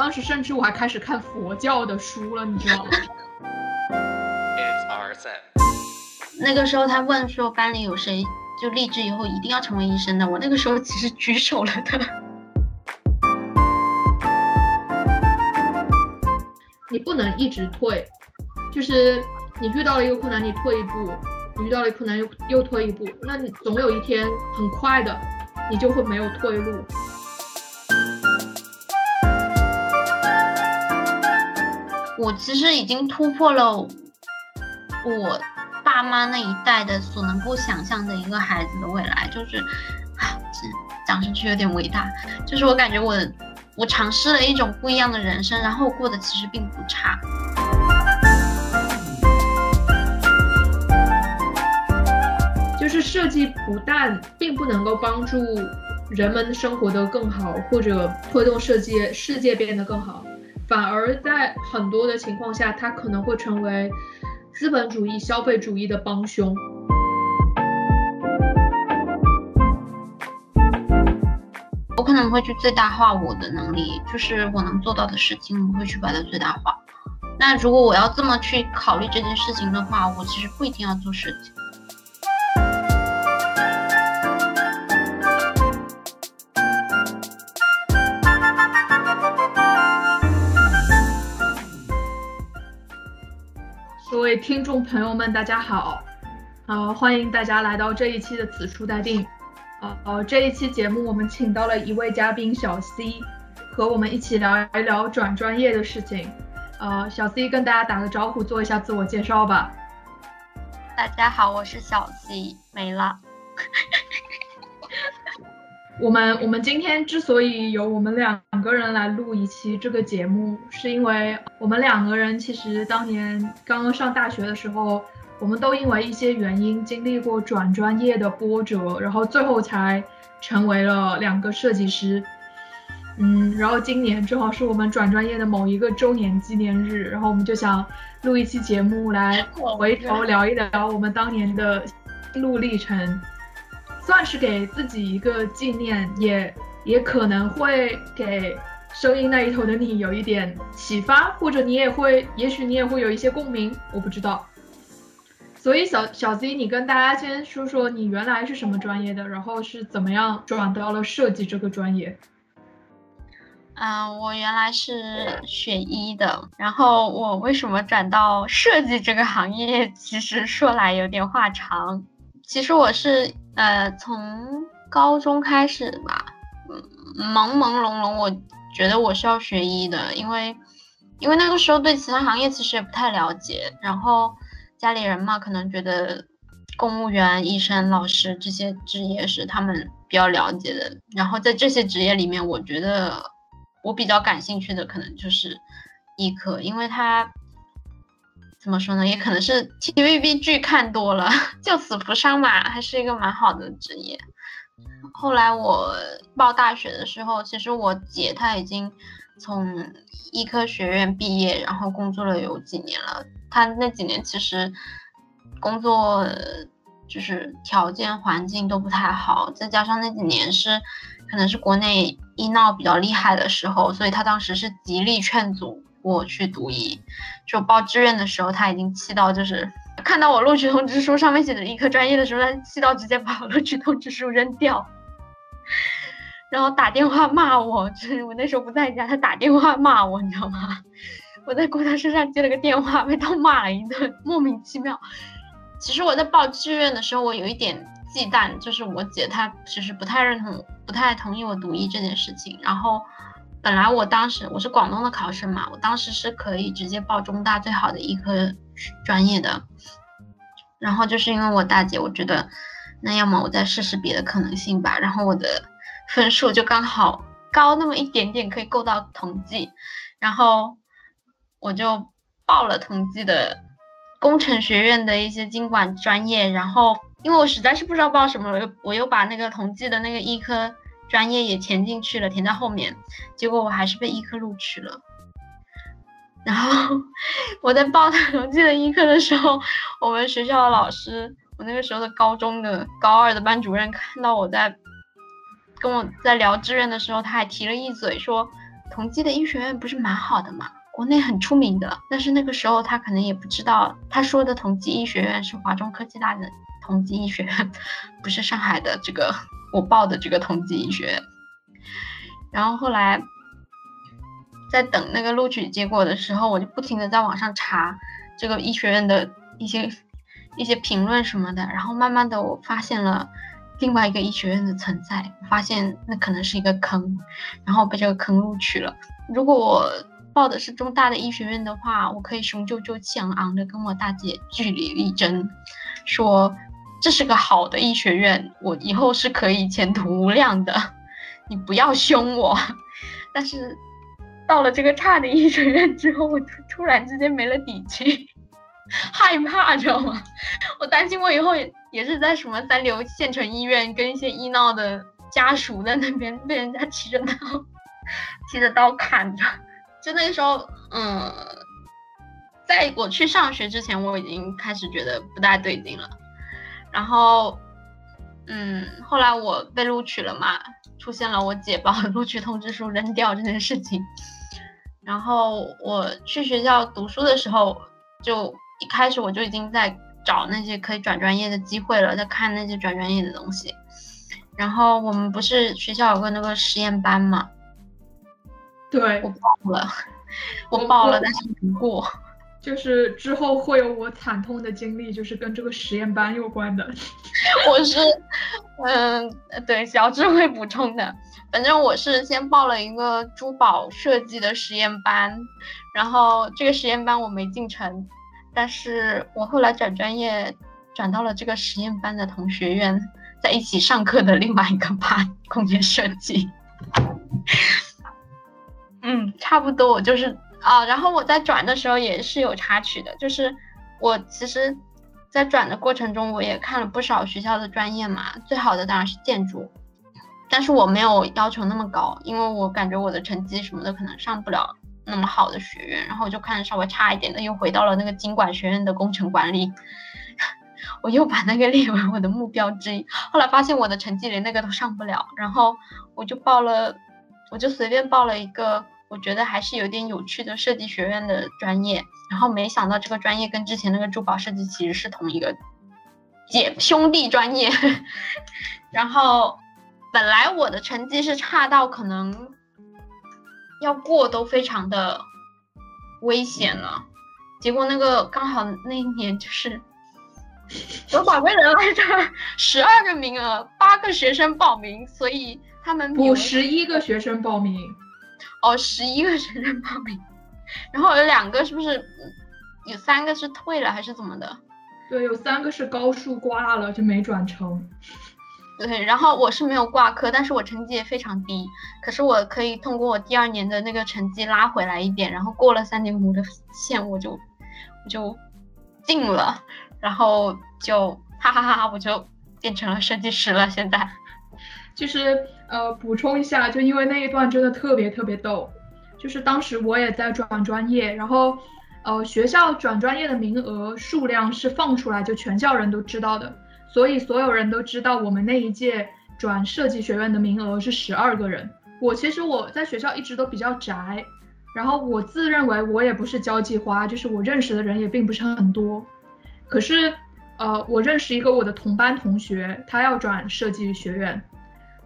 我当时甚至我还开始看佛教的书了，你知道吗？那个时候他问说班里有谁就立志以后一定要成为医生的，我那个时候其实举手了的。你不能一直退，就是你遇到了一个困难，你退一步；你遇到了一个困难又又退一步，那你总有一天很快的，你就会没有退路。我其实已经突破了我爸妈那一代的所能够想象的一个孩子的未来，就是啊，讲上去有点伟大，就是我感觉我我尝试了一种不一样的人生，然后过得其实并不差。就是设计不但并不能够帮助人们生活得更好，或者推动设计世界变得更好。反而在很多的情况下，它可能会成为资本主义、消费主义的帮凶。我可能会去最大化我的能力，就是我能做到的事情，我会去把它最大化。那如果我要这么去考虑这件事情的话，我其实不一定要做设计。位听众朋友们，大家好，呃，欢迎大家来到这一期的此处待定。呃呃，这一期节目我们请到了一位嘉宾小 C，和我们一起聊一聊转专业的事情。呃，小 C 跟大家打个招呼，做一下自我介绍吧。大家好，我是小 C，没了。我们我们今天之所以由我们两个人来录一期这个节目，是因为我们两个人其实当年刚刚上大学的时候，我们都因为一些原因经历过转专业的波折，然后最后才成为了两个设计师。嗯，然后今年正好是我们转专业的某一个周年纪念日，然后我们就想录一期节目来回头聊一聊我们当年的路历程。算是给自己一个纪念，也也可能会给声音那一头的你有一点启发，或者你也会，也许你也会有一些共鸣，我不知道。所以小小 Z，你跟大家先说说你原来是什么专业的，然后是怎么样转到了设计这个专业？嗯，我原来是学医的，然后我为什么转到设计这个行业？其实说来有点话长。其实我是呃从高中开始吧，朦朦胧胧，我觉得我是要学医的，因为因为那个时候对其他行业其实也不太了解，然后家里人嘛可能觉得公务员、医生、老师这些职业是他们比较了解的，然后在这些职业里面，我觉得我比较感兴趣的可能就是医科，因为它。怎么说呢？也可能是 TVB 剧看多了，救死扶伤嘛，还是一个蛮好的职业。后来我报大学的时候，其实我姐她已经从医科学院毕业，然后工作了有几年了。她那几年其实工作就是条件环境都不太好，再加上那几年是可能是国内医闹比较厉害的时候，所以她当时是极力劝阻。我去读医，就报志愿的时候，他已经气到，就是看到我录取通知书上面写的医科专业的时候，他气到直接把我录取通知书扔掉，然后打电话骂我。就是我那时候不在家，他打电话骂我，你知道吗？我在郭他身上接了个电话，被他骂了一顿，莫名其妙。其实我在报志愿的时候，我有一点忌惮，就是我姐她其实不太认同，不太同意我读医这件事情，然后。本来我当时我是广东的考生嘛，我当时是可以直接报中大最好的医科专业的，然后就是因为我大姐，我觉得那要么我再试试别的可能性吧，然后我的分数就刚好高那么一点点，可以够到统计，然后我就报了统计的工程学院的一些经管专业，然后因为我实在是不知道报什么，我又我又把那个统计的那个医科。专业也填进去了，填在后面，结果我还是被医科录取了。然后我在报同济的医科的时候，我们学校的老师，我那个时候的高中的高二的班主任看到我在跟我在聊志愿的时候，他还提了一嘴说：“同济的医学院不是蛮好的嘛，国内很出名的。但是那个时候他可能也不知道，他说的同济医学院是华中科技大的同济医学院，不是上海的这个我报的这个同济医学院。然后后来在等那个录取结果的时候，我就不停的在网上查这个医学院的一些一些评论什么的，然后慢慢的我发现了。另外一个医学院的存在，发现那可能是一个坑，然后被这个坑录取了。如果我报的是中大的医学院的话，我可以雄赳赳气昂昂的跟我大姐据理力争，说这是个好的医学院，我以后是可以前途无量的，你不要凶我。但是到了这个差的医学院之后，我突突然之间没了底气。害怕，知道吗？我担心我以后也是在什么三流县城医院跟一些医闹的家属在那边被人家提着刀提着刀砍着。就那个时候，嗯，在我去上学之前，我已经开始觉得不大对劲了。然后，嗯，后来我被录取了嘛，出现了我姐把录取通知书扔掉这件事情。然后我去学校读书的时候就。一开始我就已经在找那些可以转专业的机会了，在看那些转专业的东西。然后我们不是学校有个那个实验班嘛？对，我报了，我报了，但是没过。就是之后会有我惨痛的经历，就是跟这个实验班有关的。我是，嗯，对，小智会补充的。反正我是先报了一个珠宝设计的实验班，然后这个实验班我没进成。但是我后来转专业，转到了这个实验班的同学院，在一起上课的另外一个班，空间设计。嗯，差不多，我就是啊。然后我在转的时候也是有插曲的，就是我其实，在转的过程中，我也看了不少学校的专业嘛，最好的当然是建筑，但是我没有要求那么高，因为我感觉我的成绩什么的可能上不了。那么好的学院，然后我就看稍微差一点的，又回到了那个经管学院的工程管理，我又把那个列为我的目标之一。后来发现我的成绩连那个都上不了，然后我就报了，我就随便报了一个我觉得还是有点有趣的设计学院的专业，然后没想到这个专业跟之前那个珠宝设计其实是同一个姐兄弟专业，然后本来我的成绩是差到可能。要过都非常的危险了，结果那个刚好那一年就是有宝贵人来着，十二个名额，八个学生报名，所以他们补十一个学生报名，哦，十一个学生报名，然后有两个是不是有三个是退了还是怎么的？对，有三个是高数挂了就没转成。对，然后我是没有挂科，但是我成绩也非常低。可是我可以通过我第二年的那个成绩拉回来一点，然后过了三点五的线，我就我就进了，然后就哈哈哈哈，我就变成了设计师了。现在就是呃补充一下，就因为那一段真的特别特别逗，就是当时我也在转专业，然后呃学校转专业的名额数量是放出来就全校人都知道的。所以所有人都知道，我们那一届转设计学院的名额是十二个人。我其实我在学校一直都比较宅，然后我自认为我也不是交际花，就是我认识的人也并不是很多。可是，呃，我认识一个我的同班同学，他要转设计学院。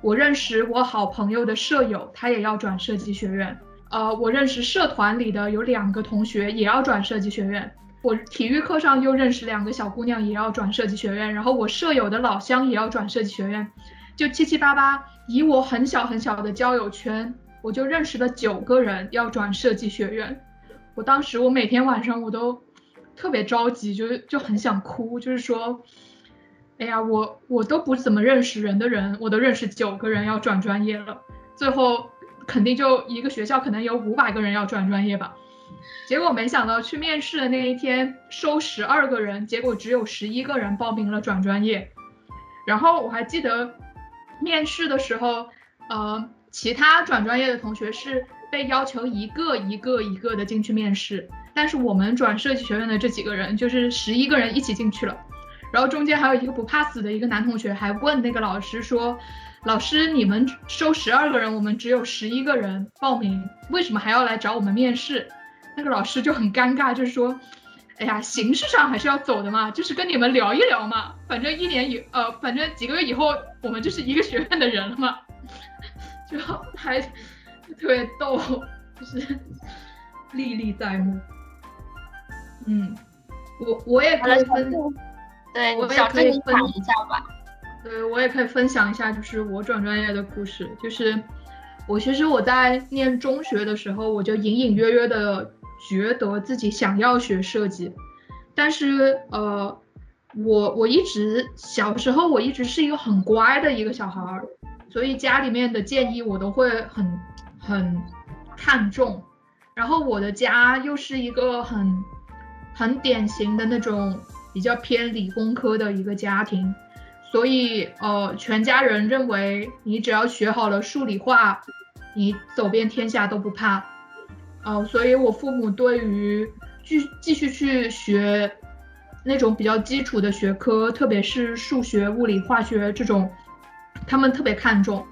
我认识我好朋友的舍友，他也要转设计学院。呃，我认识社团里的有两个同学也要转设计学院。我体育课上又认识两个小姑娘，也要转设计学院。然后我舍友的老乡也要转设计学院，就七七八八，以我很小很小的交友圈，我就认识了九个人要转设计学院。我当时我每天晚上我都特别着急，就就很想哭，就是说，哎呀，我我都不怎么认识人的人，我都认识九个人要转专业了，最后肯定就一个学校可能有五百个人要转专业吧。结果没想到去面试的那一天收十二个人，结果只有十一个人报名了转专业。然后我还记得面试的时候，呃，其他转专业的同学是被要求一个一个一个的进去面试，但是我们转设计学院的这几个人就是十一个人一起进去了。然后中间还有一个不怕死的一个男同学还问那个老师说，老师，你们收十二个人，我们只有十一个人报名，为什么还要来找我们面试？那个老师就很尴尬，就是说，哎呀，形式上还是要走的嘛，就是跟你们聊一聊嘛，反正一年以呃，反正几个月以后，我们就是一个学院的人了嘛，就还特别逗，就是历历在目。嗯，我我也可以分，对，我也可以分享一下吧。对，我也可以分享一下，就是我转专业的故事。就是我其实我在念中学的时候，我就隐隐约约的觉得自己想要学设计，但是呃，我我一直小时候我一直是一个很乖的一个小孩儿，所以家里面的建议我都会很很看重。然后我的家又是一个很很典型的那种比较偏理工科的一个家庭。所以，呃，全家人认为你只要学好了数理化，你走遍天下都不怕。呃，所以我父母对于继继续去学那种比较基础的学科，特别是数学、物理、化学这种，他们特别看重。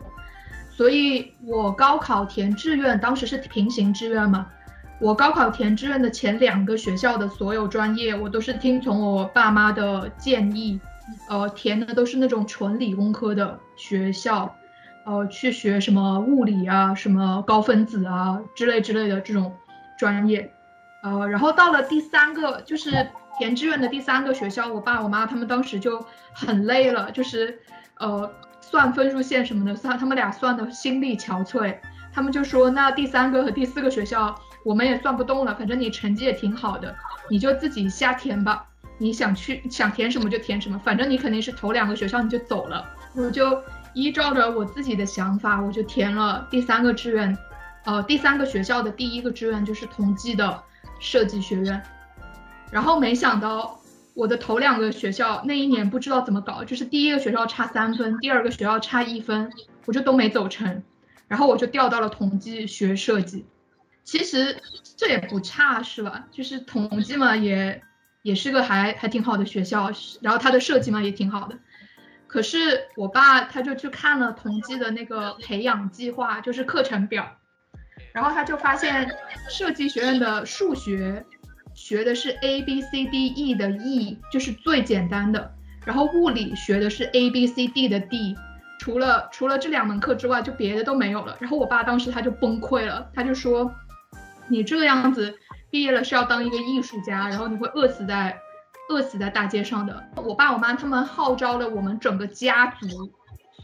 所以我高考填志愿，当时是平行志愿嘛，我高考填志愿的前两个学校的所有专业，我都是听从我爸妈的建议。呃，填的都是那种纯理工科的学校，呃，去学什么物理啊、什么高分子啊之类之类的这种专业，呃，然后到了第三个，就是填志愿的第三个学校，我爸我妈他们当时就很累了，就是呃算分数线什么的，算他们俩算的心力憔悴，他们就说那第三个和第四个学校我们也算不动了，反正你成绩也挺好的，你就自己瞎填吧。你想去想填什么就填什么，反正你肯定是头两个学校你就走了。我就依照着我自己的想法，我就填了第三个志愿，呃，第三个学校的第一个志愿就是同济的设计学院。然后没想到我的头两个学校那一年不知道怎么搞，就是第一个学校差三分，第二个学校差一分，我就都没走成。然后我就调到了同济学设计。其实这也不差是吧？就是同济嘛也。也是个还还挺好的学校，然后它的设计嘛也挺好的。可是我爸他就去看了同济的那个培养计划，就是课程表，然后他就发现设计学院的数学学的是 A B C D E 的 E，就是最简单的，然后物理学的是 A B C D 的 D，除了除了这两门课之外，就别的都没有了。然后我爸当时他就崩溃了，他就说，你这个样子。毕业了是要当一个艺术家，然后你会饿死在饿死在大街上的。我爸我妈他们号召了我们整个家族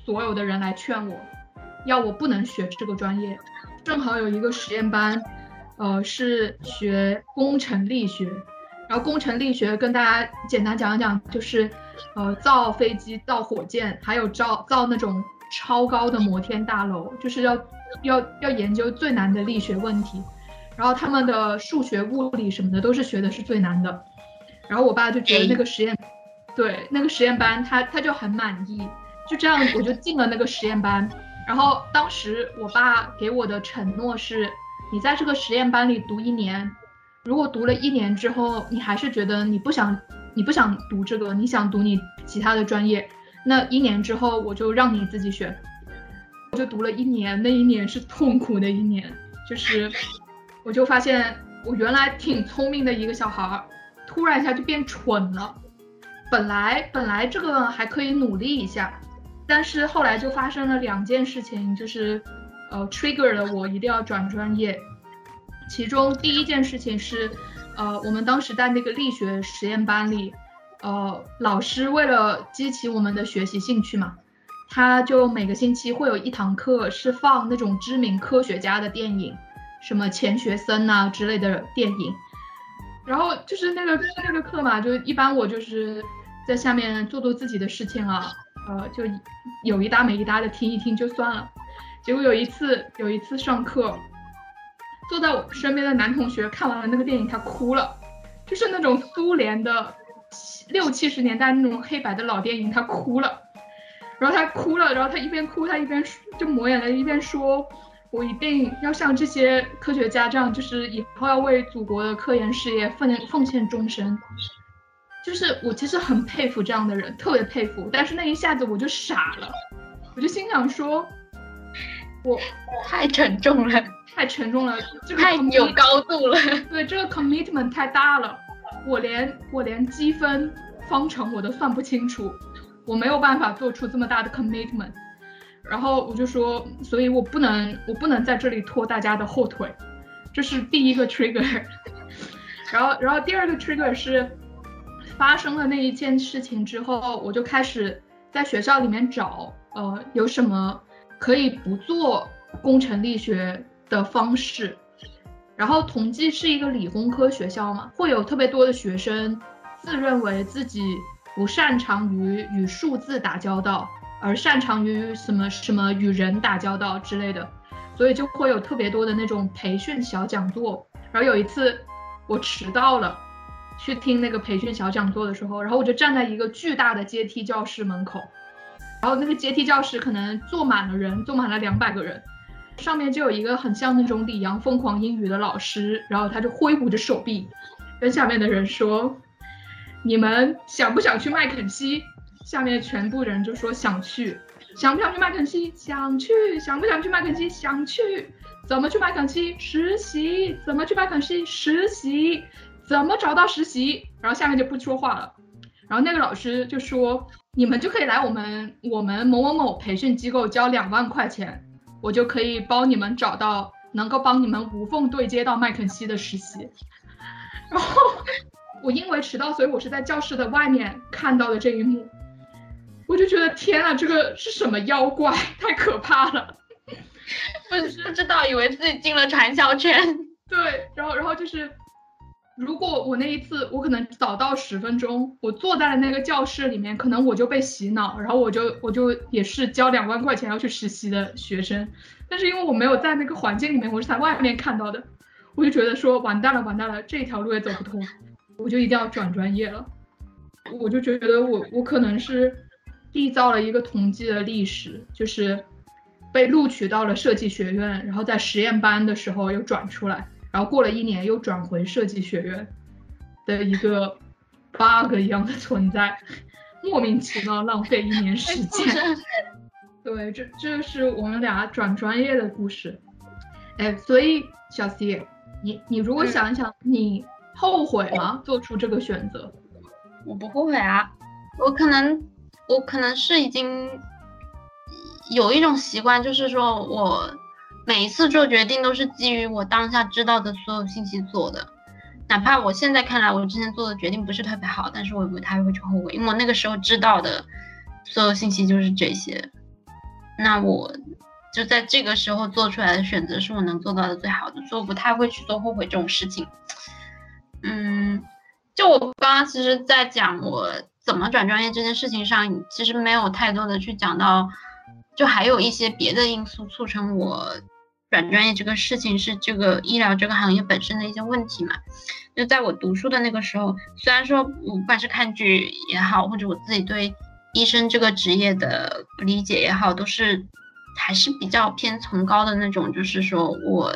所有的人来劝我，要我不能学这个专业。正好有一个实验班，呃，是学工程力学，然后工程力学跟大家简单讲一讲，就是呃造飞机、造火箭，还有造造那种超高的摩天大楼，就是要要要研究最难的力学问题。然后他们的数学、物理什么的都是学的是最难的，然后我爸就觉得那个实验，对那个实验班他他就很满意，就这样我就进了那个实验班。然后当时我爸给我的承诺是，你在这个实验班里读一年，如果读了一年之后你还是觉得你不想你不想读这个，你想读你其他的专业，那一年之后我就让你自己选。我就读了一年，那一年是痛苦的一年，就是。我就发现，我原来挺聪明的一个小孩儿，突然一下就变蠢了。本来本来这个还可以努力一下，但是后来就发生了两件事情，就是呃 trigger 了我一定要转专业。其中第一件事情是，呃，我们当时在那个力学实验班里，呃，老师为了激起我们的学习兴趣嘛，他就每个星期会有一堂课是放那种知名科学家的电影。什么钱学森呐之类的电影，然后就是那个那个课嘛，就一般我就是在下面做做自己的事情啊，呃，就有一搭没一搭的听一听就算了。结果有一次有一次上课，坐在我身边的男同学看完了那个电影，他哭了，就是那种苏联的六七十年代那种黑白的老电影，他哭了。然后他哭了，然后他一边哭他一边就抹眼泪一边说。我一定要像这些科学家这样，就是以后要为祖国的科研事业奉奉献终身。就是我其实很佩服这样的人，特别佩服。但是那一下子我就傻了，我就心想说，我 太沉重了，太沉重了，这个太有高度了。对，这个 commitment 太大了，我连我连积分方程我都算不清楚，我没有办法做出这么大的 commitment。然后我就说，所以我不能，我不能在这里拖大家的后腿，这是第一个 trigger。然后，然后第二个 trigger 是发生了那一件事情之后，我就开始在学校里面找，呃，有什么可以不做工程力学的方式。然后同济是一个理工科学校嘛，会有特别多的学生自认为自己不擅长于与数字打交道。而擅长于什么什么与人打交道之类的，所以就会有特别多的那种培训小讲座。然后有一次我迟到了，去听那个培训小讲座的时候，然后我就站在一个巨大的阶梯教室门口，然后那个阶梯教室可能坐满了人，坐满了两百个人，上面就有一个很像那种李阳疯狂英语的老师，然后他就挥舞着手臂，跟下面的人说：“你们想不想去麦肯锡？”下面全部人就说想去，想不想去麦肯锡？想去，想不想去麦肯锡？想去，怎么去麦肯锡？实习，怎么去麦肯锡？实习，怎么找到实习？然后下面就不说话了，然后那个老师就说，你们就可以来我们我们某某某培训机构交两万块钱，我就可以帮你们找到能够帮你们无缝对接到麦肯锡的实习。然后我因为迟到，所以我是在教室的外面看到的这一幕。我就觉得天啊，这个是什么妖怪？太可怕了！不不知道，以为自己进了传销圈。对，然后然后就是，如果我那一次我可能早到十分钟，我坐在了那个教室里面，可能我就被洗脑，然后我就我就也是交两万块钱要去实习的学生。但是因为我没有在那个环境里面，我是在外面看到的，我就觉得说完蛋了，完蛋了，这条路也走不通，我就一定要转专业了。我就觉得我我可能是。缔造了一个统计的历史，就是被录取到了设计学院，然后在实验班的时候又转出来，然后过了一年又转回设计学院的一个 bug 一样的存在，莫名其妙浪费一年时间。对，这这是我们俩转专业的故事。哎，所以小 C，你你如果想一想，你后悔吗？做出这个选择？我不后悔啊，我可能。我可能是已经有一种习惯，就是说我每一次做决定都是基于我当下知道的所有信息做的，哪怕我现在看来我之前做的决定不是特别好，但是我也不太会去后悔，因为我那个时候知道的所有信息就是这些，那我就在这个时候做出来的选择是我能做到的最好的，所以我不太会去做后悔这种事情。嗯，就我刚刚其实，在讲我。怎么转专业这件事情上，其实没有太多的去讲到，就还有一些别的因素促成我转专业这个事情，是这个医疗这个行业本身的一些问题嘛。就在我读书的那个时候，虽然说我不管是看剧也好，或者我自己对医生这个职业的理解也好，都是还是比较偏崇高的那种，就是说我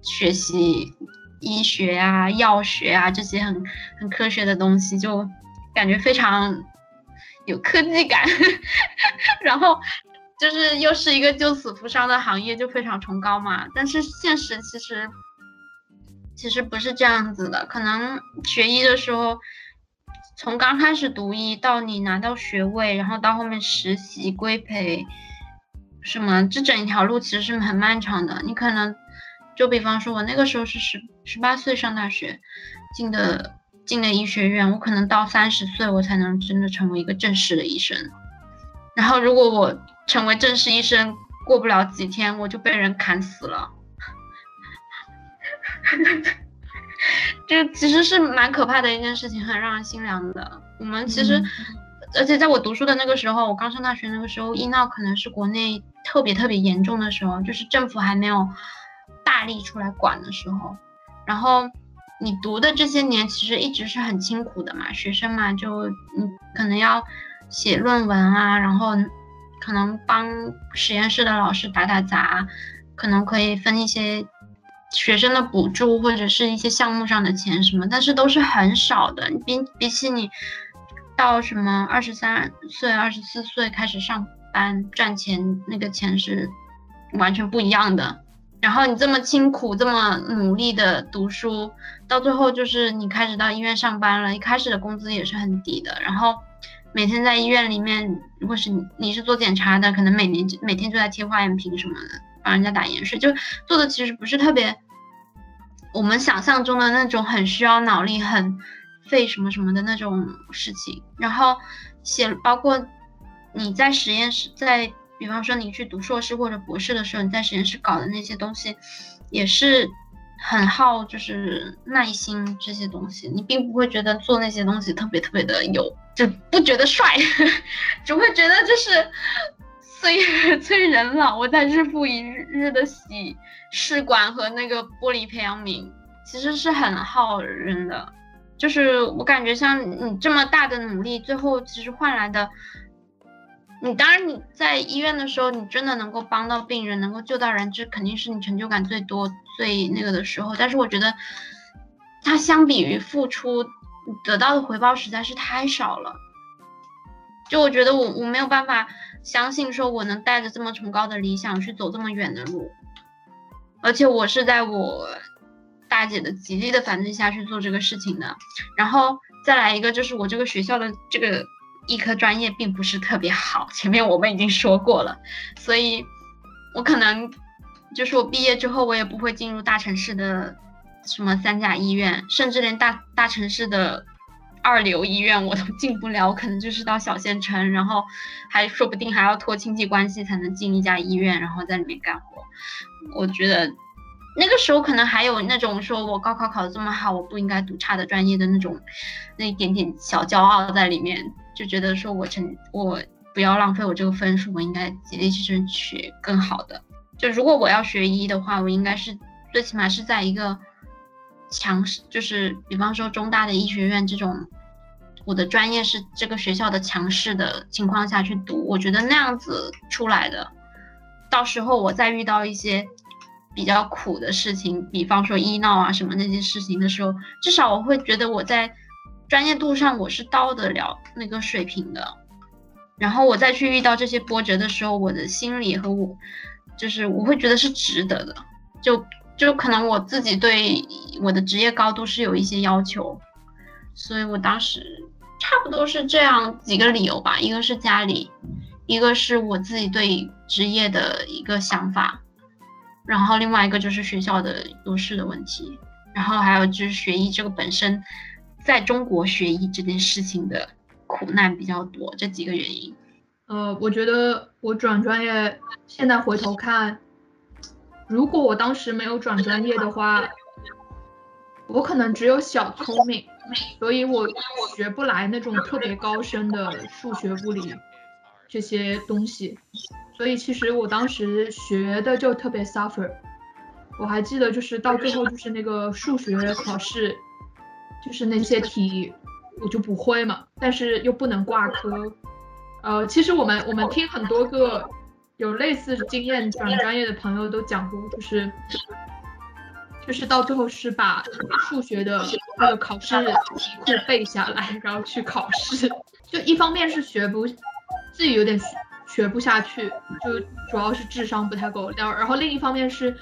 学习医学啊、药学啊这些很很科学的东西就。感觉非常有科技感，然后就是又是一个救死扶伤的行业，就非常崇高嘛。但是现实其实其实不是这样子的，可能学医的时候，从刚开始读医到你拿到学位，然后到后面实习规培，什么这整一条路其实是很漫长的。你可能就比方说，我那个时候是十十八岁上大学进的。进了医学院，我可能到三十岁，我才能真的成为一个正式的医生。然后，如果我成为正式医生，过不了几天，我就被人砍死了。这其实是蛮可怕的一件事情，很让人心凉的。我们其实，而且在我读书的那个时候，我刚上大学那个时候，医闹可能是国内特别特别严重的时候，就是政府还没有大力出来管的时候，然后。你读的这些年其实一直是很辛苦的嘛，学生嘛，就你可能要写论文啊，然后可能帮实验室的老师打打杂，可能可以分一些学生的补助或者是一些项目上的钱什么，但是都是很少的。比比起你到什么二十三岁、二十四岁开始上班赚钱，那个钱是完全不一样的。然后你这么辛苦、这么努力的读书，到最后就是你开始到医院上班了，一开始的工资也是很低的。然后每天在医院里面，如果是你你是做检查的，可能每年每天就在贴化验瓶什么的，帮人家打盐水，就做的其实不是特别我们想象中的那种很需要脑力、很费什么什么的那种事情。然后写包括你在实验室在。比方说，你去读硕士或者博士的时候，你在实验室搞的那些东西，也是很耗，就是耐心这些东西。你并不会觉得做那些东西特别特别的有，就不觉得帅，只会觉得就是催催人老。我在日复一日的洗试管和那个玻璃培养皿，其实是很耗人的。就是我感觉像你这么大的努力，最后其实换来的。你当然你在医院的时候，你真的能够帮到病人，能够救到人，这肯定是你成就感最多、最那个的时候。但是我觉得，它相比于付出得到的回报实在是太少了。就我觉得我我没有办法相信说我能带着这么崇高的理想去走这么远的路，而且我是在我大姐的极力的反对下去做这个事情的。然后再来一个，就是我这个学校的这个。医科专业并不是特别好，前面我们已经说过了，所以我可能就是我毕业之后，我也不会进入大城市的什么三甲医院，甚至连大大城市的二流医院我都进不了，我可能就是到小县城，然后还说不定还要托亲戚关系才能进一家医院，然后在里面干活。我觉得那个时候可能还有那种说我高考考得这么好，我不应该读差的专业的那种那一点点小骄傲在里面。就觉得说我成我不要浪费我这个分数，我应该极力去争取更好的。就如果我要学医的话，我应该是最起码是在一个强势，就是比方说中大的医学院这种，我的专业是这个学校的强势的情况下去读，我觉得那样子出来的，到时候我再遇到一些比较苦的事情，比方说医闹啊什么那些事情的时候，至少我会觉得我在。专业度上我是到得了那个水平的，然后我再去遇到这些波折的时候，我的心理和我就是我会觉得是值得的，就就可能我自己对我的职业高度是有一些要求，所以我当时差不多是这样几个理由吧，一个是家里，一个是我自己对职业的一个想法，然后另外一个就是学校的优势的问题，然后还有就是学医这个本身。在中国学医这件事情的苦难比较多，这几个原因。呃，我觉得我转专业，现在回头看，如果我当时没有转专业的话，我可能只有小聪明，所以我学不来那种特别高深的数学、物理这些东西。所以其实我当时学的就特别 suffer。我还记得就是到最后就是那个数学考试。就是那些题我就不会嘛，但是又不能挂科。呃，其实我们我们听很多个有类似经验转专业的朋友都讲过，就是就是到最后是把数学的那个考试题库背下来，然后去考试。就一方面是学不自己有点学不下去，就主要是智商不太够。然后然后另一方面是。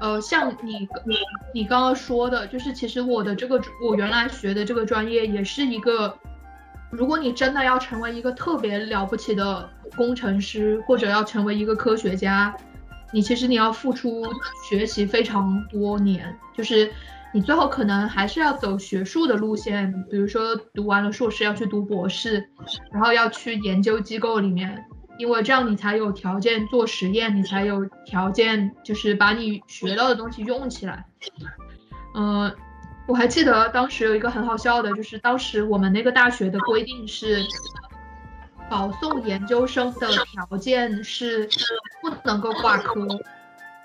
呃，像你你你刚刚说的，就是其实我的这个我原来学的这个专业也是一个，如果你真的要成为一个特别了不起的工程师，或者要成为一个科学家，你其实你要付出学习非常多年，就是你最后可能还是要走学术的路线，比如说读完了硕士要去读博士，然后要去研究机构里面。因为这样你才有条件做实验，你才有条件就是把你学到的东西用起来。嗯，我还记得当时有一个很好笑的，就是当时我们那个大学的规定是，保送研究生的条件是不能够挂科，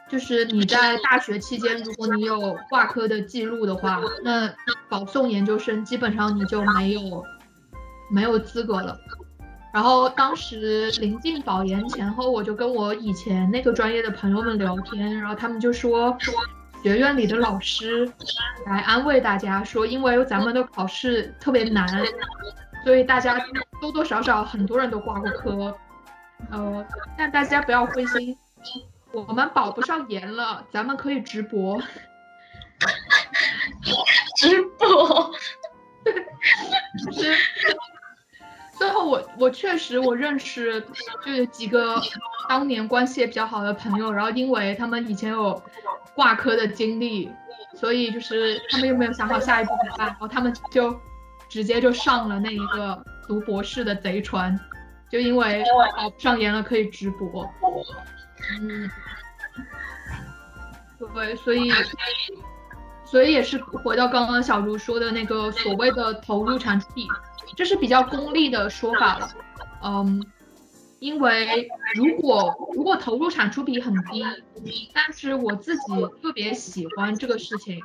就是你在大学期间如果你有挂科的记录的话，那保送研究生基本上你就没有没有资格了。然后当时临近保研前后，我就跟我以前那个专业的朋友们聊天，然后他们就说，学院里的老师来安慰大家说，因为咱们的考试特别难，所以大家多多少少很多人都挂过科。呃，但大家不要灰心，我们保不上研了，咱们可以直播。直播，就是。最后我我确实我认识就是几个当年关系也比较好的朋友，然后因为他们以前有挂科的经历，所以就是他们又没有想好下一步怎么办，然后他们就直接就上了那一个读博士的贼船，就因为考上研了可以直播，嗯，对，所以所以也是回到刚刚小茹说的那个所谓的投入产出比。这是比较功利的说法了，嗯，因为如果如果投入产出比很低，但是我自己特别喜欢这个事情，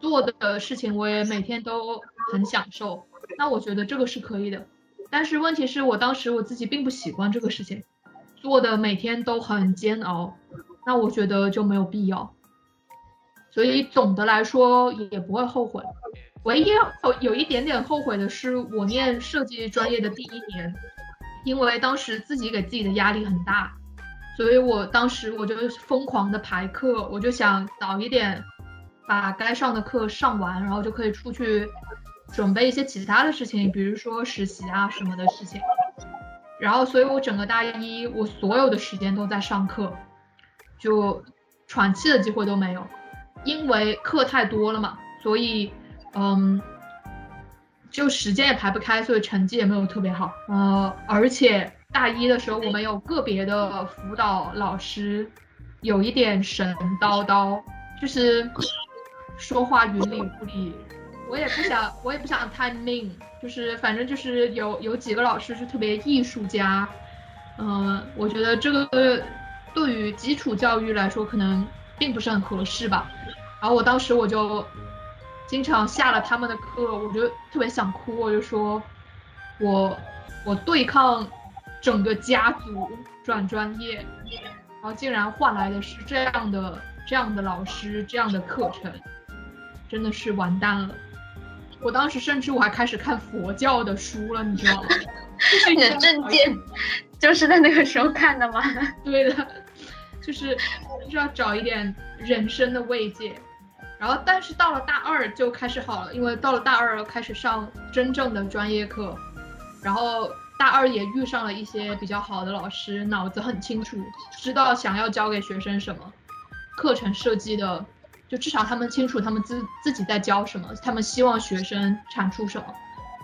做的事情我也每天都很享受，那我觉得这个是可以的。但是问题是我当时我自己并不喜欢这个事情，做的每天都很煎熬，那我觉得就没有必要。所以总的来说也不会后悔。唯一有有一点点后悔的是，我念设计专业的第一年，因为当时自己给自己的压力很大，所以我当时我就疯狂的排课，我就想早一点把该上的课上完，然后就可以出去准备一些其他的事情，比如说实习啊什么的事情。然后，所以我整个大一我所有的时间都在上课，就喘气的机会都没有，因为课太多了嘛，所以。嗯，就时间也排不开，所以成绩也没有特别好。呃，而且大一的时候，我们有个别的辅导老师有一点神叨叨，就是说话云里雾里。我也不想，我也不想太命，就是反正就是有有几个老师是特别艺术家。嗯，我觉得这个对于基础教育来说可能并不是很合适吧。然后我当时我就。经常下了他们的课，我就特别想哭。我就说，我我对抗整个家族转专业，然后竟然换来的是这样的这样的老师这样的课程，真的是完蛋了。我当时甚至我还开始看佛教的书了，你知道吗？你的证件 就是在那个时候看的吗？对的，就是就是要找一点人生的慰藉。然后，但是到了大二就开始好了，因为到了大二开始上真正的专业课，然后大二也遇上了一些比较好的老师，脑子很清楚，知道想要教给学生什么，课程设计的，就至少他们清楚他们自自己在教什么，他们希望学生产出什么，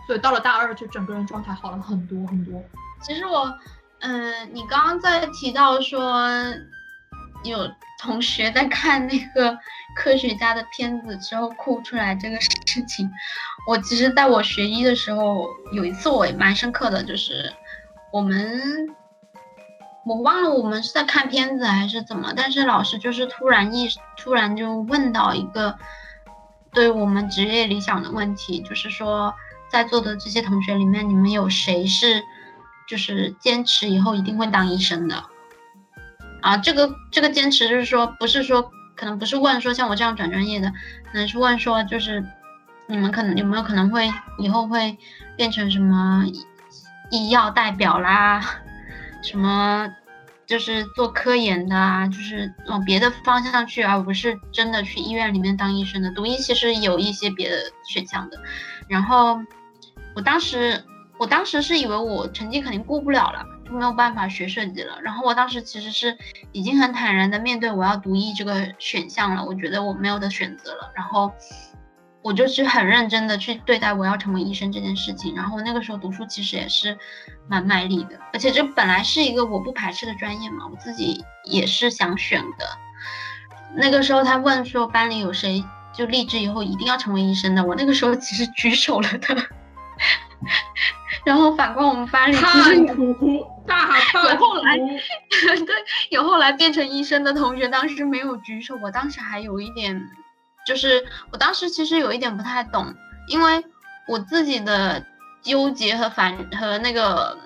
所以到了大二就整个人状态好了很多很多。其实我，嗯，你刚刚在提到说有同学在看那个。科学家的片子之后哭出来这个事情，我其实在我学医的时候有一次我也蛮深刻的，就是我们我忘了我们是在看片子还是怎么，但是老师就是突然意突然就问到一个对我们职业理想的问题，就是说在座的这些同学里面，你们有谁是就是坚持以后一定会当医生的？啊，这个这个坚持就是说不是说。可能不是问说像我这样转专业的，可能是问说就是你们可能有没有可能会以后会变成什么医药代表啦，什么就是做科研的啊，就是往别的方向去，而不是真的去医院里面当医生的。读医其实有一些别的选项的。然后我当时我当时是以为我成绩肯定过不了了。就没有办法学设计了。然后我当时其实是已经很坦然的面对我要读医这个选项了。我觉得我没有的选择了。然后我就是很认真的去对待我要成为医生这件事情。然后那个时候读书其实也是蛮卖力的，而且这本来是一个我不排斥的专业嘛，我自己也是想选的。那个时候他问说班里有谁就立志以后一定要成为医生的，我那个时候其实举手了的。然后反观我们班里，其实有大有后来，对，有后来变成医生的同学，当时没有举手。我当时还有一点，就是我当时其实有一点不太懂，因为我自己的纠结和反和那个，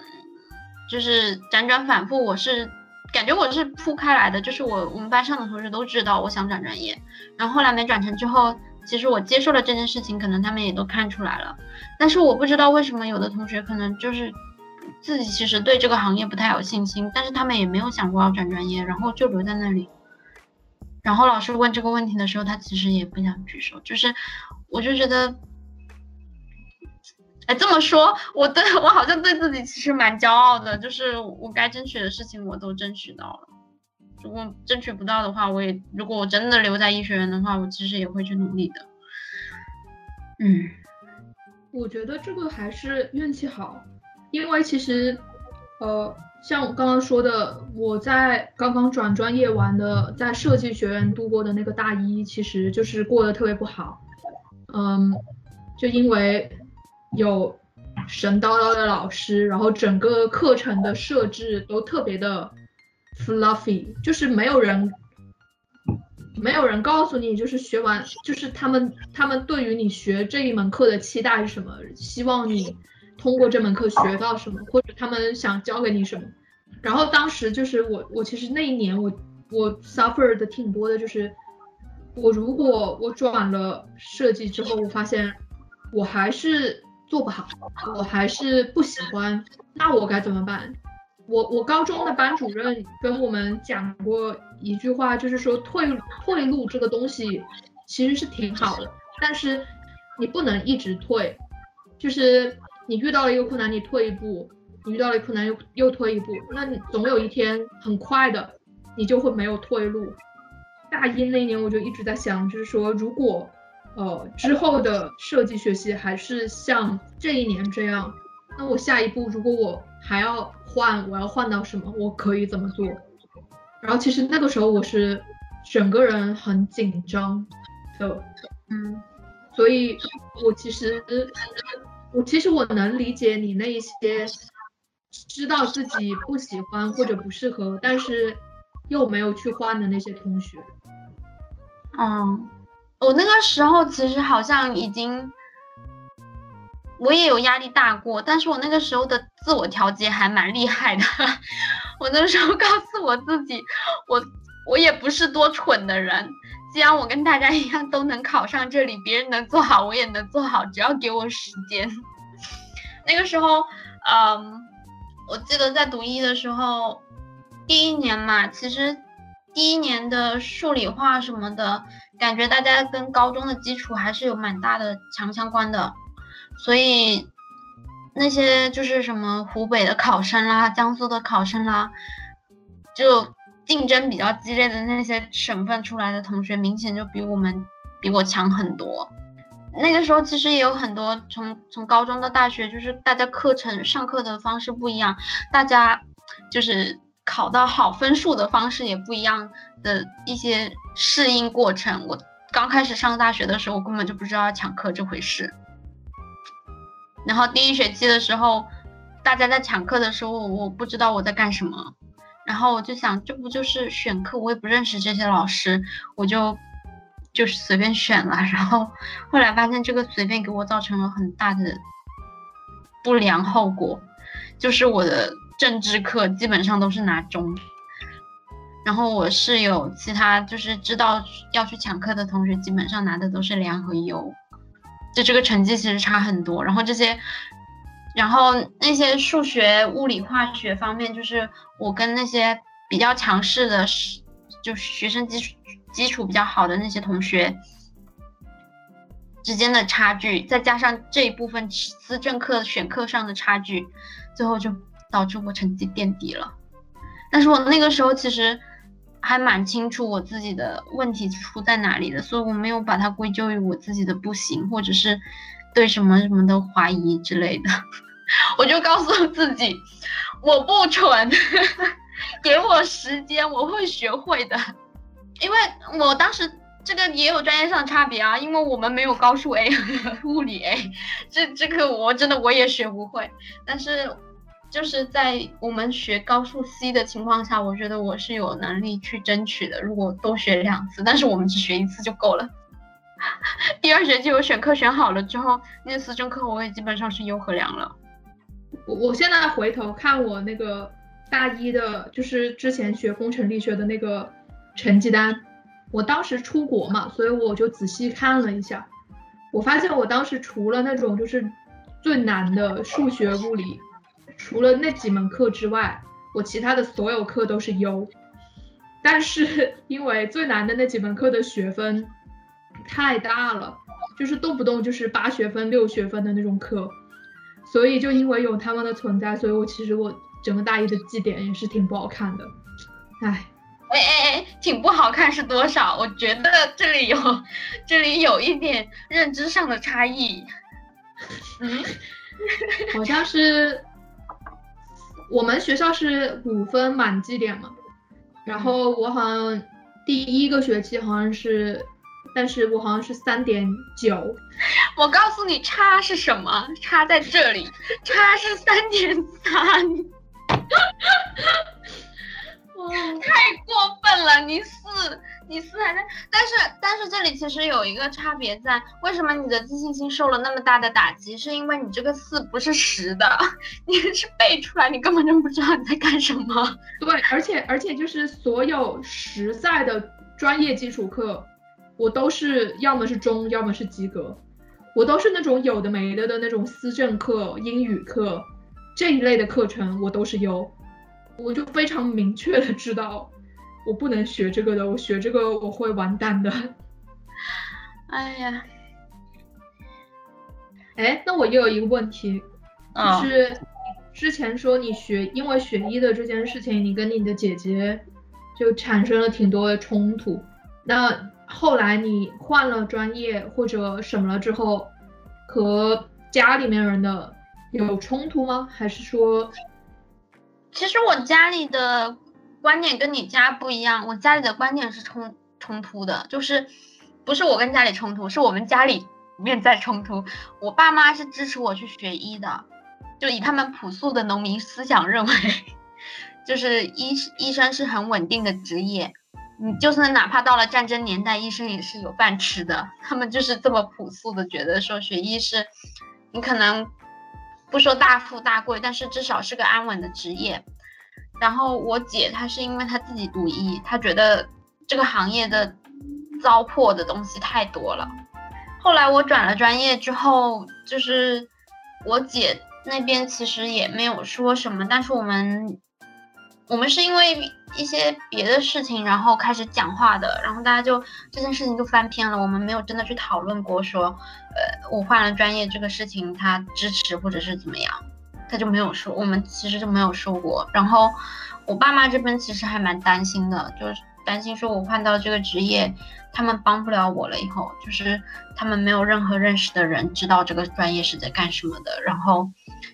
就是辗转反复，我是感觉我是铺开来的，就是我我们班上的同学都知道我想转专业，然后后来没转成之后。其实我接受了这件事情，可能他们也都看出来了，但是我不知道为什么有的同学可能就是自己其实对这个行业不太有信心，但是他们也没有想过要转专业，然后就留在那里。然后老师问这个问题的时候，他其实也不想举手，就是我就觉得，哎，这么说，我对我好像对自己其实蛮骄傲的，就是我该争取的事情我都争取到了。如果争取不到的话，我也如果我真的留在医学院的话，我其实也会去努力的。嗯，我觉得这个还是运气好，因为其实，呃，像我刚刚说的，我在刚刚转专业完的，在设计学院度过的那个大一，其实就是过得特别不好。嗯，就因为有神叨叨的老师，然后整个课程的设置都特别的。Fluffy 就是没有人，没有人告诉你，就是学完，就是他们他们对于你学这一门课的期待是什么？希望你通过这门课学到什么，或者他们想教给你什么？然后当时就是我我其实那一年我我 suffer 的挺多的，就是我如果我转了设计之后，我发现我还是做不好，我还是不喜欢，那我该怎么办？我我高中的班主任跟我们讲过一句话，就是说退退路这个东西其实是挺好的，但是你不能一直退，就是你遇到了一个困难，你退一步，你遇到了一个困难又又退一步，那你总有一天很快的你就会没有退路。大一那年我就一直在想，就是说如果呃之后的设计学习还是像这一年这样，那我下一步如果我还要换，我要换到什么？我可以怎么做？然后其实那个时候我是整个人很紧张的，嗯，所以我其实我其实我能理解你那一些知道自己不喜欢或者不适合，但是又没有去换的那些同学。嗯，我那个时候其实好像已经。我也有压力大过，但是我那个时候的自我调节还蛮厉害的。我那时候告诉我自己，我我也不是多蠢的人。既然我跟大家一样都能考上这里，别人能做好，我也能做好，只要给我时间。那个时候，嗯，我记得在读医的时候，第一年嘛，其实第一年的数理化什么的，感觉大家跟高中的基础还是有蛮大的强相关的。所以那些就是什么湖北的考生啦、江苏的考生啦，就竞争比较激烈的那些省份出来的同学，明显就比我们比我强很多。那个时候其实也有很多从从高中到大学，就是大家课程上课的方式不一样，大家就是考到好分数的方式也不一样的一些适应过程。我刚开始上大学的时候，我根本就不知道要抢课这回事。然后第一学期的时候，大家在抢课的时候，我不知道我在干什么。然后我就想，这不就是选课？我也不认识这些老师，我就就是随便选了。然后后来发现，这个随便给我造成了很大的不良后果，就是我的政治课基本上都是拿中。然后我室友其他就是知道要去抢课的同学，基本上拿的都是良和优。就这个成绩其实差很多，然后这些，然后那些数学、物理、化学方面，就是我跟那些比较强势的，就学生基础基础比较好的那些同学之间的差距，再加上这一部分思政课选课上的差距，最后就导致我成绩垫底了。但是我那个时候其实。还蛮清楚我自己的问题出在哪里的，所以我没有把它归咎于我自己的不行，或者是对什么什么的怀疑之类的。我就告诉自己，我不蠢，给我时间，我会学会的。因为我当时这个也有专业上的差别啊，因为我们没有高数 A 物理 A，这这个我真的我也学不会，但是。就是在我们学高数 C 的情况下，我觉得我是有能力去争取的。如果多学两次，但是我们只学一次就够了。第二学期我选课选好了之后，那思政课我也基本上是优和良了。我我现在回头看我那个大一的，就是之前学工程力学的那个成绩单，我当时出国嘛，所以我就仔细看了一下，我发现我当时除了那种就是最难的数学、物理。除了那几门课之外，我其他的所有课都是优。但是因为最难的那几门课的学分太大了，就是动不动就是八学分、六学分的那种课，所以就因为有他们的存在，所以我其实我整个大一的绩点也是挺不好看的。唉，哎哎哎，挺不好看是多少？我觉得这里有，这里有一点认知上的差异。嗯，好像是我们学校是五分满绩点嘛。然后我好像第一个学期好像是，但是我好像是三点九。我告诉你，差是什么？差在这里，差是三点三。太过分了！你四，你四还在，但是但是这里其实有一个差别在，为什么你的自信心受了那么大的打击？是因为你这个四不是实的，你是背出来，你根本就不知道你在干什么。对，而且而且就是所有实在的专业基础课，我都是要么是中，要么是及格，我都是那种有的没的的那种思政课、英语课这一类的课程，我都是优。我就非常明确的知道，我不能学这个的，我学这个我会完蛋的。哎呀，哎，那我又有一个问题，就是之前说你学因为学医的这件事情，你跟你的姐姐就产生了挺多的冲突。那后来你换了专业或者什么了之后，和家里面人的有冲突吗？还是说？其实我家里的观点跟你家不一样，我家里的观点是冲冲突的，就是不是我跟家里冲突，是我们家里面在冲突。我爸妈是支持我去学医的，就以他们朴素的农民思想认为，就是医医生是很稳定的职业，你就算哪怕到了战争年代，医生也是有饭吃的。他们就是这么朴素的觉得说学医是，你可能。不说大富大贵，但是至少是个安稳的职业。然后我姐她是因为她自己读医，她觉得这个行业的糟粕的东西太多了。后来我转了专业之后，就是我姐那边其实也没有说什么，但是我们我们是因为一些别的事情，然后开始讲话的，然后大家就这件事情就翻篇了。我们没有真的去讨论过说。呃，我换了专业这个事情，他支持或者是怎么样，他就没有说，我们其实就没有说过。然后我爸妈这边其实还蛮担心的，就是担心说我换到这个职业，他们帮不了我了。以后就是他们没有任何认识的人知道这个专业是在干什么的，然后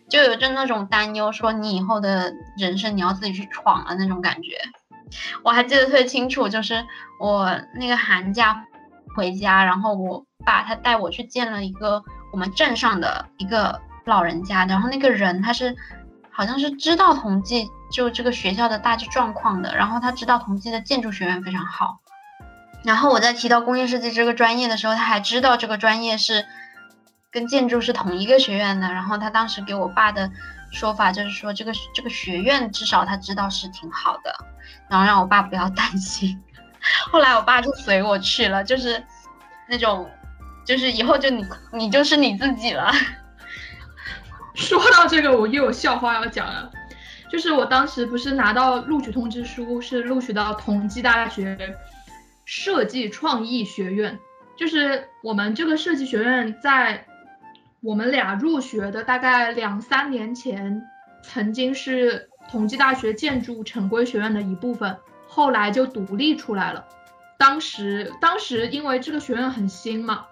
就有着那种担忧，说你以后的人生你要自己去闯了那种感觉。我还记得特别清楚，就是我那个寒假回家，然后我。爸他带我去见了一个我们镇上的一个老人家，然后那个人他是好像是知道同济就这个学校的大致状况的，然后他知道同济的建筑学院非常好，然后我在提到工业设计这个专业的时候，他还知道这个专业是跟建筑是同一个学院的，然后他当时给我爸的说法就是说这个这个学院至少他知道是挺好的，然后让我爸不要担心，后来我爸就随我去了，就是那种。就是以后就你你就是你自己了。说到这个，我又有笑话要讲了。就是我当时不是拿到录取通知书，是录取到同济大学设计创意学院。就是我们这个设计学院在我们俩入学的大概两三年前，曾经是同济大学建筑城规学院的一部分，后来就独立出来了。当时当时因为这个学院很新嘛。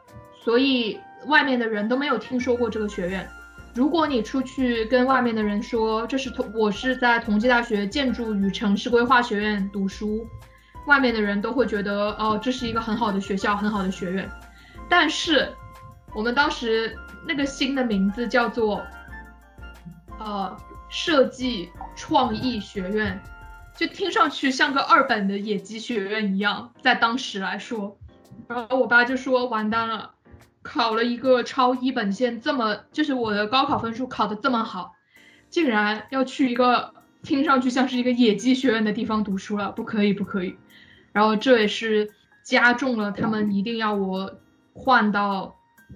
所以外面的人都没有听说过这个学院。如果你出去跟外面的人说这是同我是在同济大学建筑与城市规划学院读书，外面的人都会觉得哦这是一个很好的学校，很好的学院。但是我们当时那个新的名字叫做呃设计创意学院，就听上去像个二本的野鸡学院一样，在当时来说。然后我爸就说完蛋了。考了一个超一本线，这么就是我的高考分数考的这么好，竟然要去一个听上去像是一个野鸡学院的地方读书了，不可以不可以。然后这也是加重了他们一定要我换到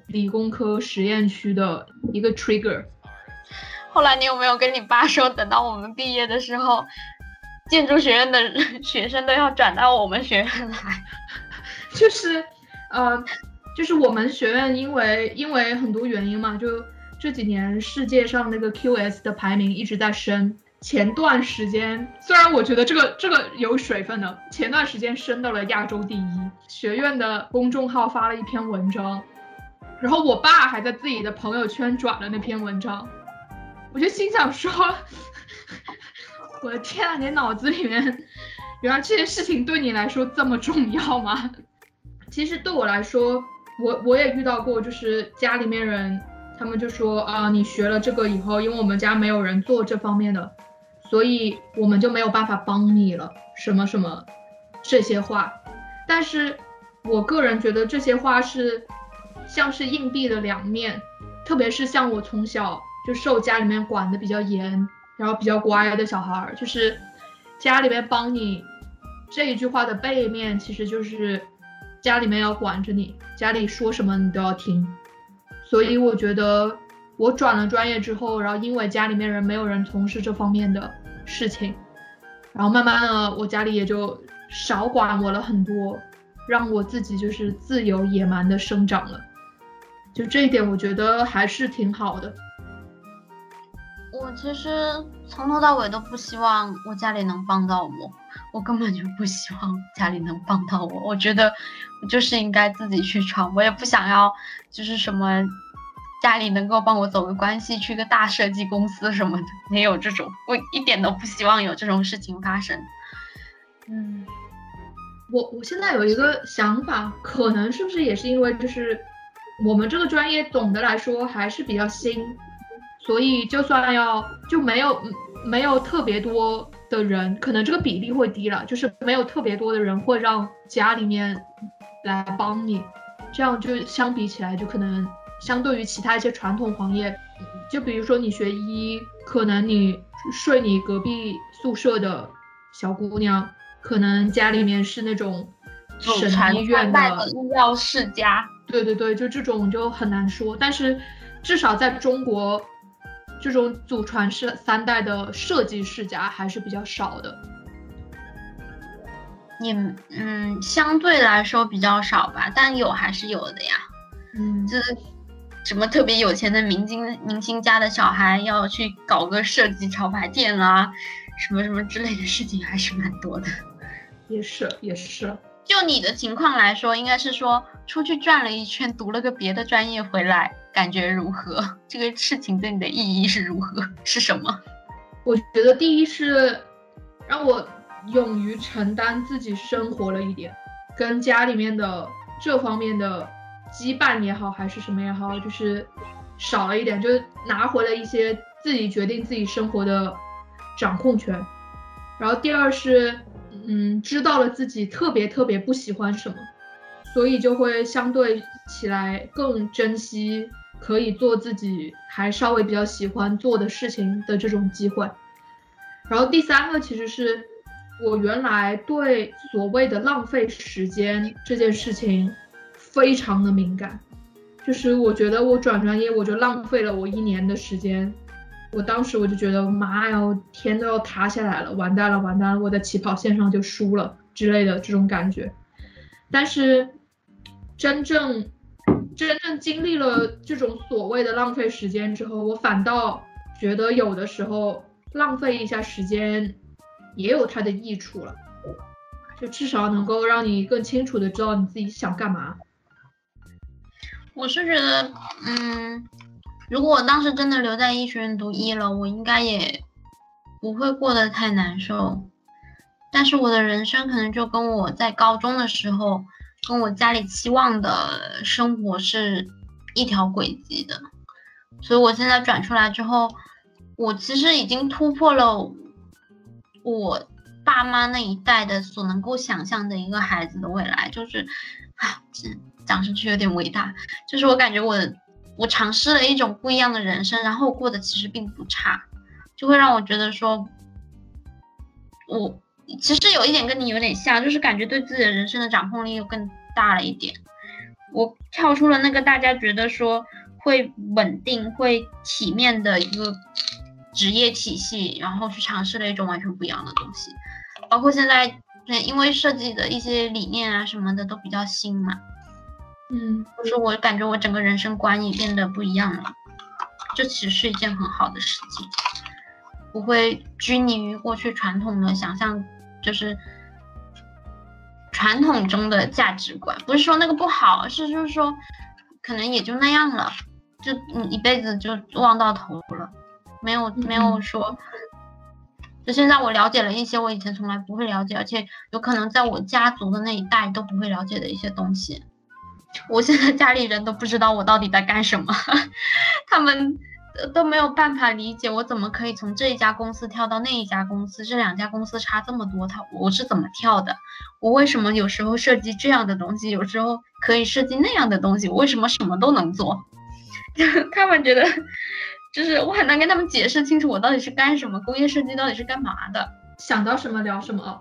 理工科实验区的一个 trigger。后来你有没有跟你爸说，等到我们毕业的时候，建筑学院的 学生都要转到我们学院来？就是，呃，就是我们学院因为因为很多原因嘛，就这几年世界上那个 QS 的排名一直在升。前段时间，虽然我觉得这个这个有水分的，前段时间升到了亚洲第一。学院的公众号发了一篇文章，然后我爸还在自己的朋友圈转了那篇文章，我就心想说，我的天啊，你脑子里面原来这件事情对你来说这么重要吗？其实对我来说，我我也遇到过，就是家里面人，他们就说啊，你学了这个以后，因为我们家没有人做这方面的。所以我们就没有办法帮你了，什么什么这些话，但是我个人觉得这些话是像是硬币的两面，特别是像我从小就受家里面管的比较严，然后比较乖的小孩儿，就是家里面帮你这一句话的背面其实就是家里面要管着你，家里说什么你都要听，所以我觉得。我转了专业之后，然后因为家里面人没有人从事这方面的事情，然后慢慢的我家里也就少管我了很多，让我自己就是自由野蛮的生长了。就这一点，我觉得还是挺好的。我其实从头到尾都不希望我家里能帮到我，我根本就不希望家里能帮到我。我觉得我就是应该自己去闯，我也不想要就是什么。家里能够帮我走个关系，去个大设计公司什么的，没有这种，我一点都不希望有这种事情发生。嗯，我我现在有一个想法，可能是不是也是因为就是我们这个专业总的来说还是比较新，所以就算要就没有没有特别多的人，可能这个比例会低了，就是没有特别多的人会让家里面来帮你，这样就相比起来就可能。相对于其他一些传统行业，就比如说你学医，可能你睡你隔壁宿舍的小姑娘，可能家里面是那种省医院的医药世家。对对对，就这种就很难说。但是至少在中国，这种祖传是三代的设计世家还是比较少的。你嗯，相对来说比较少吧，但有还是有的呀。嗯，这。什么特别有钱的明星明星家的小孩要去搞个设计潮牌店啊，什么什么之类的事情还是蛮多的。也是也是。就你的情况来说，应该是说出去转了一圈，读了个别的专业回来，感觉如何？这个事情对你的意义是如何？是什么？我觉得第一是让我勇于承担自己生活了一点，跟家里面的这方面的。羁绊也好，还是什么也好，就是少了一点，就拿回了一些自己决定自己生活的掌控权。然后第二是，嗯，知道了自己特别特别不喜欢什么，所以就会相对起来更珍惜可以做自己还稍微比较喜欢做的事情的这种机会。然后第三个其实是我原来对所谓的浪费时间这件事情。非常的敏感，就是我觉得我转专业我就浪费了我一年的时间，我当时我就觉得妈呀，天都要塌下来了，完蛋了完蛋了，我在起跑线上就输了之类的这种感觉。但是真正真正经历了这种所谓的浪费时间之后，我反倒觉得有的时候浪费一下时间也有它的益处了，就至少能够让你更清楚的知道你自己想干嘛。我是觉得，嗯，如果我当时真的留在医学院读医了，我应该也不会过得太难受。但是我的人生可能就跟我在高中的时候，跟我家里期望的生活是一条轨迹的。所以我现在转出来之后，我其实已经突破了我爸妈那一代的所能够想象的一个孩子的未来，就是啊，讲上去有点伟大，就是我感觉我我尝试了一种不一样的人生，然后过得其实并不差，就会让我觉得说，我其实有一点跟你有点像，就是感觉对自己的人生的掌控力又更大了一点。我跳出了那个大家觉得说会稳定、会体面的一个职业体系，然后去尝试了一种完全不一样的东西。包括现在，因为设计的一些理念啊什么的都比较新嘛，嗯，就是我感觉我整个人生观也变得不一样了。这其实是一件很好的事情，不会拘泥于过去传统的想象，就是传统中的价值观。不是说那个不好，是就是说，可能也就那样了，就你一辈子就望到头了，没有没有说。就现在我了解了一些我以前从来不会了解，而且有可能在我家族的那一代都不会了解的一些东西。我现在家里人都不知道我到底在干什么，他们都没有办法理解我怎么可以从这一家公司跳到那一家公司，这两家公司差这么多，他我是怎么跳的？我为什么有时候设计这样的东西，有时候可以设计那样的东西？我为什么什么都能做？他们觉得，就是我很难跟他们解释清楚我到底是干什么，工业设计到底是干嘛的？想到什么聊什么。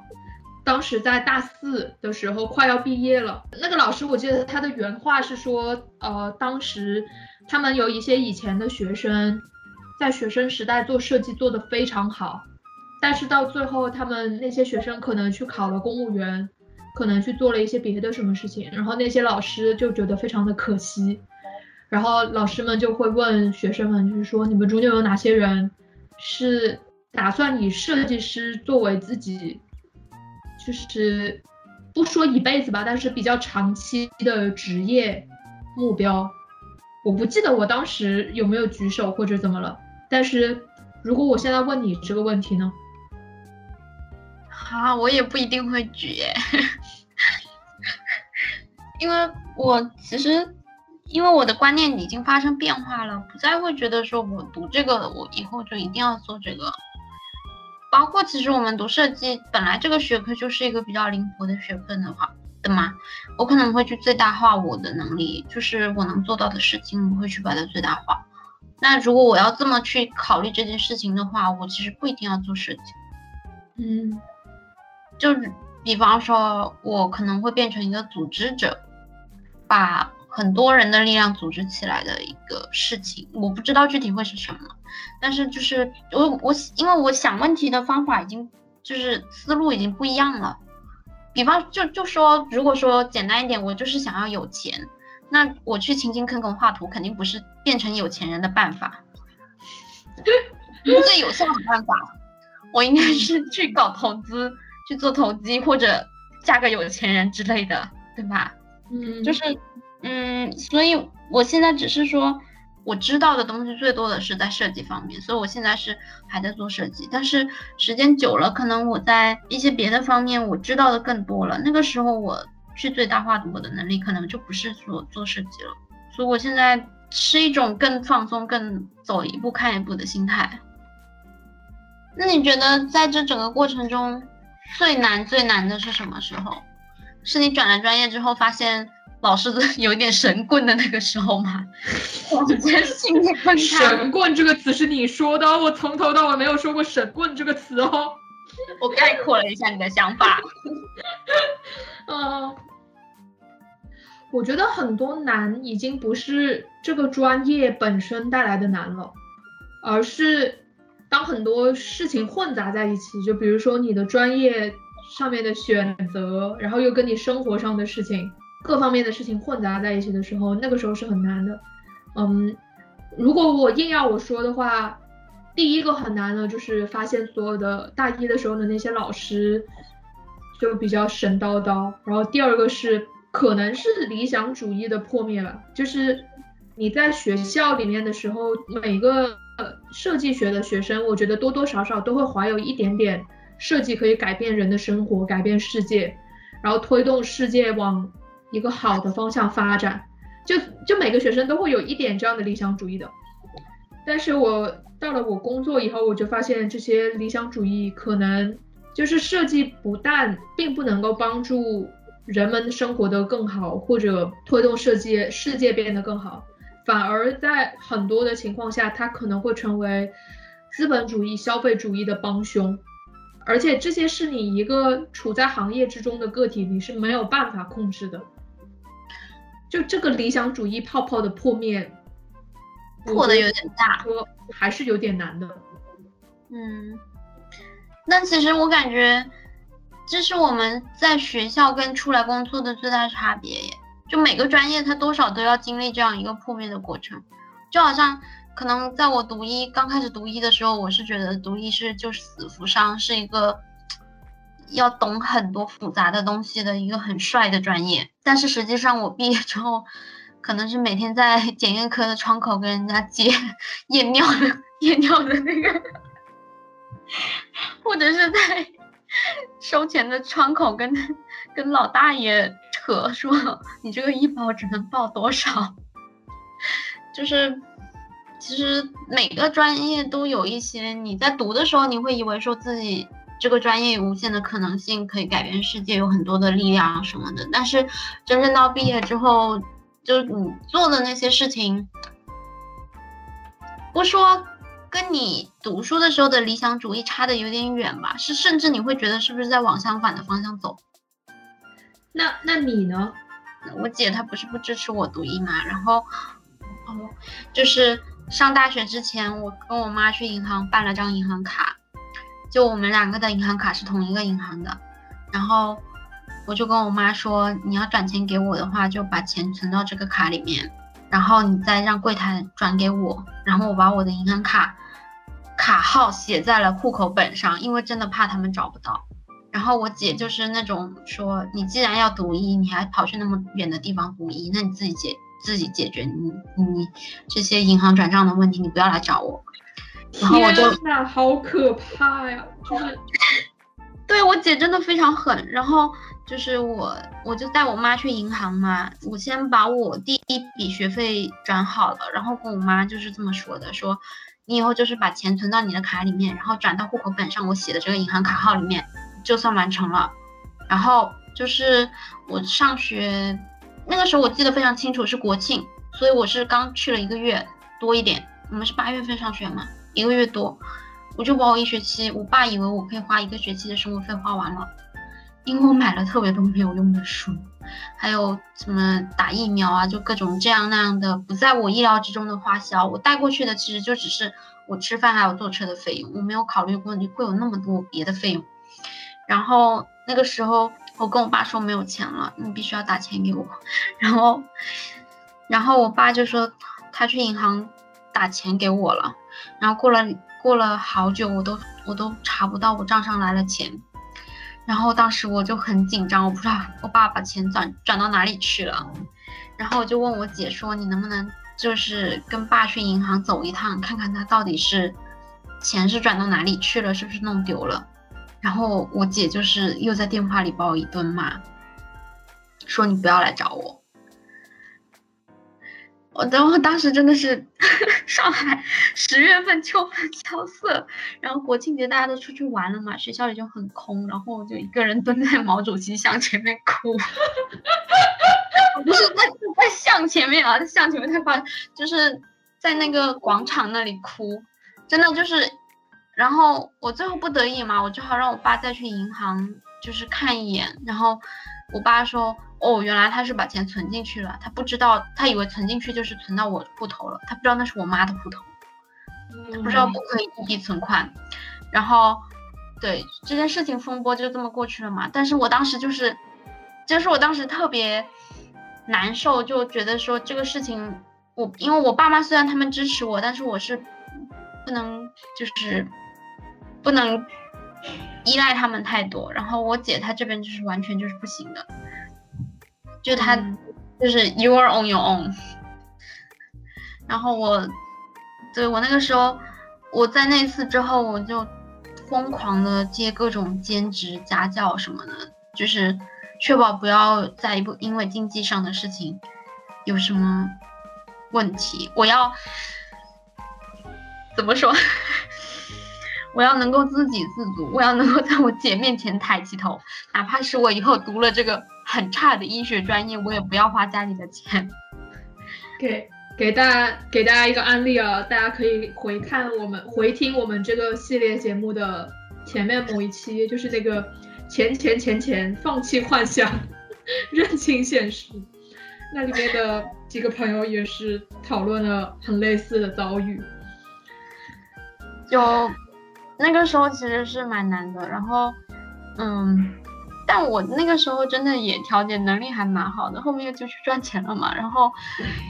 当时在大四的时候，快要毕业了。那个老师，我记得他的原话是说，呃，当时他们有一些以前的学生，在学生时代做设计做得非常好，但是到最后，他们那些学生可能去考了公务员，可能去做了一些别的什么事情，然后那些老师就觉得非常的可惜，然后老师们就会问学生们，就是说，你们中间有哪些人是打算以设计师作为自己。就是不说一辈子吧，但是比较长期的职业目标，我不记得我当时有没有举手或者怎么了。但是如果我现在问你这个问题呢？啊，我也不一定会举，因为我其实因为我的观念已经发生变化了，不再会觉得说我读这个，我以后就一定要做这个。包括其实我们读设计，本来这个学科就是一个比较灵活的学科的话的嘛，我可能会去最大化我的能力，就是我能做到的事情，我会去把它最大化。那如果我要这么去考虑这件事情的话，我其实不一定要做设计。嗯，就比方说，我可能会变成一个组织者，把。很多人的力量组织起来的一个事情，我不知道具体会是什么，但是就是我我因为我想问题的方法已经就是思路已经不一样了。比方就就说，如果说简单一点，我就是想要有钱，那我去勤勤恳恳画图肯定不是变成有钱人的办法，最有效的办法，我应该是去搞投资，去做投机或者嫁个有钱人之类的，对吧？嗯，就是。嗯，所以我现在只是说，我知道的东西最多的是在设计方面，所以我现在是还在做设计。但是时间久了，可能我在一些别的方面我知道的更多了。那个时候我去最大化我的能力，可能就不是说做设计了。所以我现在是一种更放松、更走一步看一步的心态。那你觉得在这整个过程中最难最难的是什么时候？是你转了专业之后发现？老师 有一点神棍的那个时候吗？我直接信你分神棍这个词是你说的，我从头到尾没有说过神棍这个词哦。我概括了一下你的想法。嗯，我觉得很多难已经不是这个专业本身带来的难了，而是当很多事情混杂在一起，就比如说你的专业上面的选择，然后又跟你生活上的事情。各方面的事情混杂在一起的时候，那个时候是很难的。嗯，如果我硬要我说的话，第一个很难的就是发现所有的大一的时候的那些老师就比较神叨叨。然后第二个是可能是理想主义的破灭吧，就是你在学校里面的时候，每个设计学的学生，我觉得多多少少都会怀有一点点设计可以改变人的生活、改变世界，然后推动世界往。一个好的方向发展，就就每个学生都会有一点这样的理想主义的，但是我到了我工作以后，我就发现这些理想主义可能就是设计不但并不能够帮助人们生活的更好，或者推动设计世界变得更好，反而在很多的情况下，它可能会成为资本主义消费主义的帮凶，而且这些是你一个处在行业之中的个体，你是没有办法控制的。就这个理想主义泡泡的破灭，破的有点大，说还是有点难的。嗯，那其实我感觉，这是我们在学校跟出来工作的最大差别耶。就每个专业，它多少都要经历这样一个破灭的过程。就好像可能在我读医刚开始读医的时候，我是觉得读医是就是死扶伤，是一个要懂很多复杂的东西的一个很帅的专业。但是实际上我毕业之后，可能是每天在 检验科的窗口跟人家接 验尿的验尿的那个。或者是在 收钱的窗口跟跟老大爷扯说，你这个医保只能报多少？就是其实每个专业都有一些，你在读的时候你会以为说自己这个专业有无限的可能性，可以改变世界，有很多的力量什么的。但是真正到毕业之后，就你做的那些事情，不说。跟你读书的时候的理想主义差的有点远吧，是甚至你会觉得是不是在往相反的方向走？那那你呢？我姐她不是不支持我读医嘛，然后哦，就是上大学之前，我跟我妈去银行办了张银行卡，就我们两个的银行卡是同一个银行的，然后我就跟我妈说，你要转钱给我的话，就把钱存到这个卡里面，然后你再让柜台转给我，然后我把我的银行卡。卡号写在了户口本上，因为真的怕他们找不到。然后我姐就是那种说，你既然要读医，你还跑去那么远的地方读医，那你自己解自己解决你你这些银行转账的问题，你不要来找我。然后我就那好可怕呀！就是，对我姐真的非常狠。然后就是我我就带我妈去银行嘛，我先把我第一笔学费转好了，然后跟我妈就是这么说的，说。你以后就是把钱存到你的卡里面，然后转到户口本上我写的这个银行卡号里面，就算完成了。然后就是我上学那个时候，我记得非常清楚，是国庆，所以我是刚去了一个月多一点。我们是八月份上学嘛，一个月多，我就把我一学期，我爸以为我可以花一个学期的生活费花完了。因为我买了特别多没有用的书，还有什么打疫苗啊，就各种这样那样的不在我意料之中的花销。我带过去的其实就只是我吃饭还有坐车的费用，我没有考虑过你会有那么多别的费用。然后那个时候我跟我爸说没有钱了，你必须要打钱给我。然后，然后我爸就说他去银行打钱给我了。然后过了过了好久，我都我都查不到我账上来了钱。然后当时我就很紧张，我不知道我爸把钱转转到哪里去了，然后我就问我姐说：“你能不能就是跟爸去银行走一趟，看看他到底是钱是转到哪里去了，是不是弄丢了？”然后我姐就是又在电话里把我一顿骂，说：“你不要来找我。”我等我当时真的是 上海十月份秋风萧瑟，然后国庆节大家都出去玩了嘛，学校里就很空，然后我就一个人蹲在毛主席像前面哭，不是在在像前面啊，在像前面太夸张，就是在那个广场那里哭，真的就是，然后我最后不得已嘛，我只好让我爸再去银行就是看一眼，然后我爸说。哦，原来他是把钱存进去了，他不知道，他以为存进去就是存到我户头了，他不知道那是我妈的户头，他不知道不可以异地存款，然后，对这件事情风波就这么过去了嘛。但是我当时就是，就是我当时特别难受，就觉得说这个事情，我因为我爸妈虽然他们支持我，但是我是不能就是不能依赖他们太多，然后我姐她这边就是完全就是不行的。就她，就是 you are on your own。然后我，对我那个时候，我在那次之后，我就疯狂的接各种兼职、家教什么的，就是确保不要在一部因为经济上的事情有什么问题。我要怎么说？我要能够自给自足，我要能够在我姐面前抬起头，哪怕是我以后读了这个。很差的医学专业，我也不要花家里的钱。给给大家给大家一个案例啊，大家可以回看我们回听我们这个系列节目的前面某一期，就是那个钱钱钱钱，放弃幻想，认清现实。那里面的几个朋友也是讨论了很类似的遭遇。就那个时候其实是蛮难的。然后，嗯，但我那个时候真的也调节能力还蛮好的。后面就去赚钱了嘛。然后，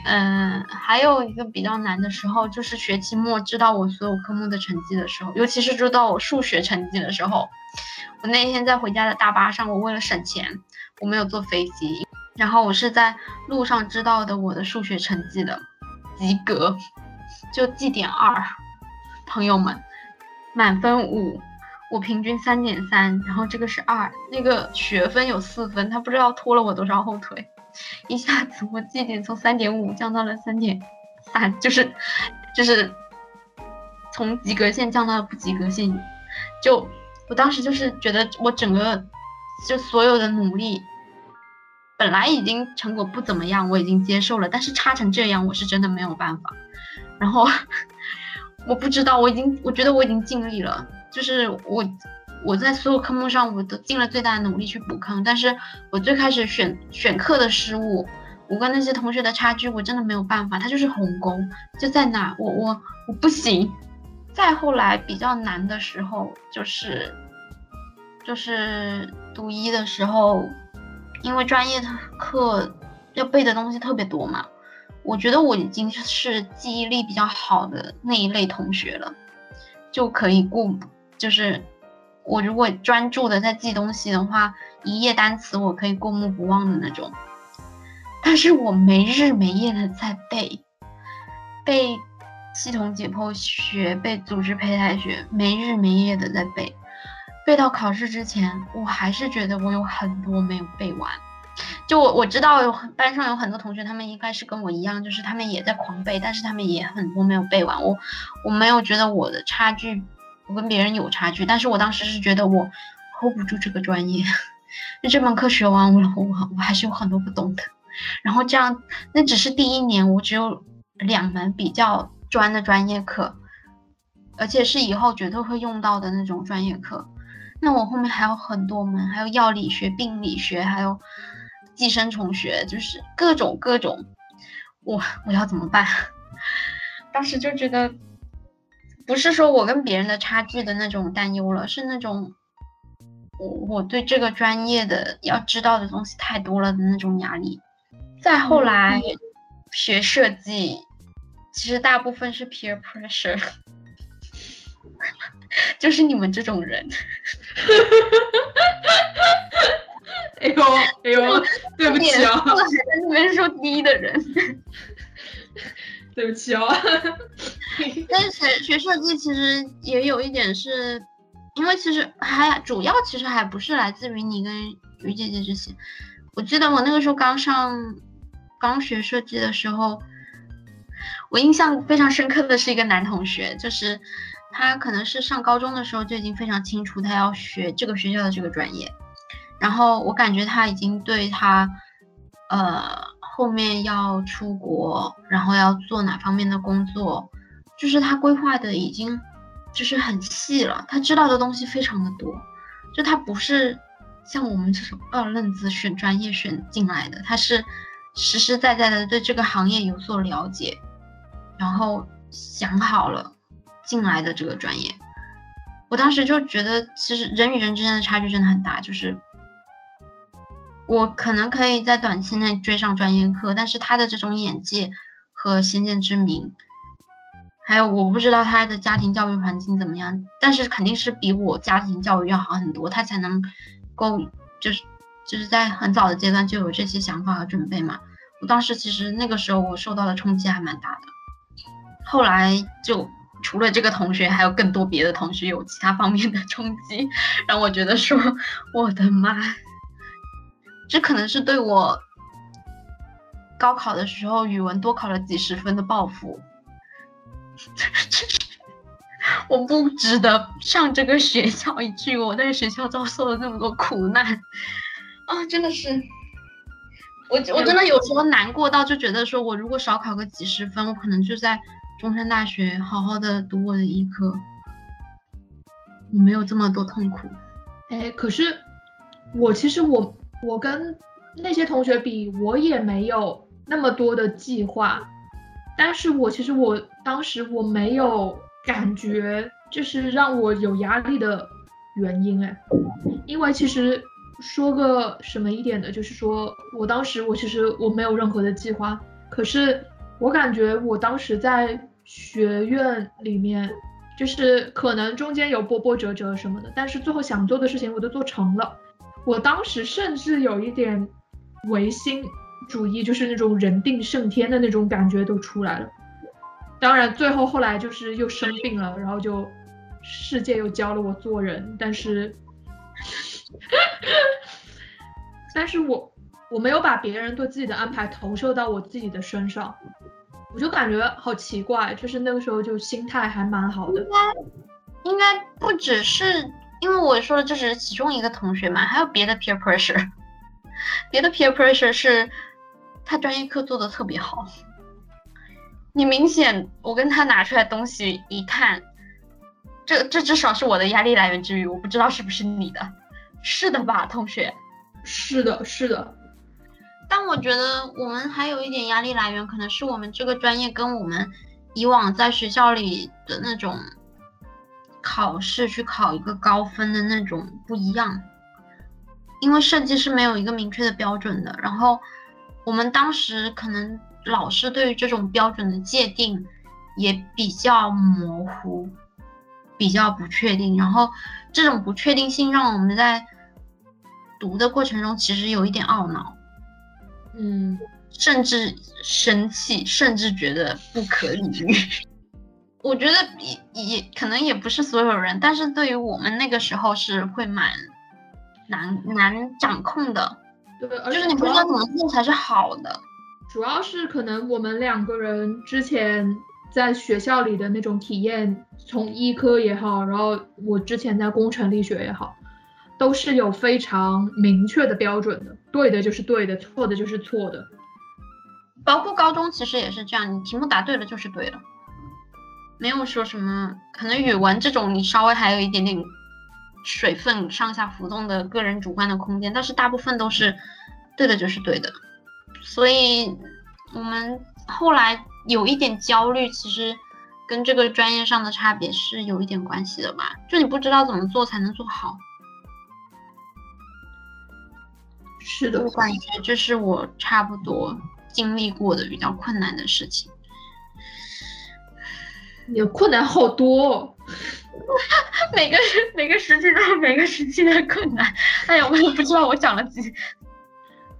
嗯，还有一个比较难的时候，就是学期末知道我所有科目的成绩的时候，尤其是知道我数学成绩的时候。我那天在回家的大巴上，我为了省钱，我没有坐飞机。然后我是在路上知道的我的数学成绩的，及格，就绩点二。朋友们，满分五，我平均三点三，然后这个是二，那个学分有四分，他不知道拖了我多少后腿，一下子我绩点从三点五降到了三点三，就是就是从及格线降到了不及格线，就。我当时就是觉得我整个就所有的努力，本来已经成果不怎么样，我已经接受了，但是差成这样，我是真的没有办法。然后我不知道，我已经我觉得我已经尽力了，就是我我在所有科目上我都尽了最大的努力去补坑，但是我最开始选选课的失误，我跟那些同学的差距，我真的没有办法，他就是鸿沟就在哪，我我我不行。再后来比较难的时候，就是就是读一的时候，因为专业课要背的东西特别多嘛，我觉得我已经是记忆力比较好的那一类同学了，就可以过，就是我如果专注的在记东西的话，一页单词我可以过目不忘的那种，但是我没日没夜的在背，背。系统解剖学背组织胚胎学，没日没夜的在背，背到考试之前，我还是觉得我有很多没有背完。就我我知道有班上有很多同学，他们应该是跟我一样，就是他们也在狂背，但是他们也很多没有背完。我我没有觉得我的差距，我跟别人有差距，但是我当时是觉得我 hold 不住这个专业，就这门课学完我我我还是有很多不懂的。然后这样，那只是第一年，我只有两门比较。专的专业课，而且是以后绝对会用到的那种专业课。那我后面还有很多门，还有药理学、病理学，还有寄生虫学，就是各种各种。我我要怎么办？当时就觉得，不是说我跟别人的差距的那种担忧了，是那种我我对这个专业的要知道的东西太多了的那种压力。再后来学设计。其实大部分是 peer pressure，就是你们这种人。哎 呦哎呦，对不起啊，还在那边说低的人，对不起哦。但是学学设计其实也有一点是，因为其实还主要其实还不是来自于你跟于姐姐这些。我记得我那个时候刚上刚学设计的时候。我印象非常深刻的是一个男同学，就是他可能是上高中的时候就已经非常清楚他要学这个学校的这个专业，然后我感觉他已经对他，呃，后面要出国，然后要做哪方面的工作，就是他规划的已经就是很细了，他知道的东西非常的多，就他不是像我们这种二愣子选专业选进来的，他是实实在在的对这个行业有所了解。然后想好了进来的这个专业，我当时就觉得，其实人与人之间的差距真的很大。就是我可能可以在短期内追上专业课，但是他的这种眼界和先见之明，还有我不知道他的家庭教育环境怎么样，但是肯定是比我家庭教育要好很多，他才能够就是就是在很早的阶段就有这些想法和准备嘛。我当时其实那个时候我受到的冲击还蛮大的。后来就除了这个同学，还有更多别的同学有其他方面的冲击，让我觉得说，我的妈，这可能是对我高考的时候语文多考了几十分的报复。我不值得上这个学校，以至于我在学校遭受了这么多苦难啊！真的是，我我真的有时候难过到就觉得说，我如果少考个几十分，我可能就在。中山大学好好的读我的医科，我没有这么多痛苦。哎，可是我其实我我跟那些同学比，我也没有那么多的计划。但是我其实我当时我没有感觉就是让我有压力的原因哎，因为其实说个什么一点的，就是说我当时我其实我没有任何的计划，可是我感觉我当时在学院里面，就是可能中间有波波折折什么的，但是最后想做的事情我都做成了。我当时甚至有一点唯心主义，就是那种人定胜天的那种感觉都出来了。当然，最后后来就是又生病了，然后就世界又教了我做人，但是，但是我我没有把别人对自己的安排投射到我自己的身上，我就感觉好奇怪，就是那个时候就心态还蛮好的。应该应该不只是。因为我说的这只是其中一个同学嘛，还有别的 peer pressure，别的 peer pressure 是他专业课做的特别好，你明显我跟他拿出来东西一看，这这至少是我的压力来源之一，我不知道是不是你的，是的吧，同学？是的，是的。但我觉得我们还有一点压力来源，可能是我们这个专业跟我们以往在学校里的那种。考试去考一个高分的那种不一样，因为设计是没有一个明确的标准的。然后我们当时可能老师对于这种标准的界定也比较模糊，比较不确定。然后这种不确定性让我们在读的过程中其实有一点懊恼，嗯，甚至生气，甚至觉得不可理喻。我觉得也也可能也不是所有人，但是对于我们那个时候是会蛮难难掌控的，对，就是你不知道怎么做才是好的。主要是可能我们两个人之前在学校里的那种体验，从医科也好，然后我之前在工程力学也好，都是有非常明确的标准的，对的就是对的，错的就是错的。包括高中其实也是这样，你题目答对了就是对的。没有说什么，可能语文这种你稍微还有一点点水分上下浮动的个人主观的空间，但是大部分都是对的，就是对的。所以我们后来有一点焦虑，其实跟这个专业上的差别是有一点关系的吧？就你不知道怎么做才能做好。是的，我感觉这是我差不多经历过的比较困难的事情。你的困难好多，每个每个时期都有每个时期的困难。哎呀，我也不知道我讲了几，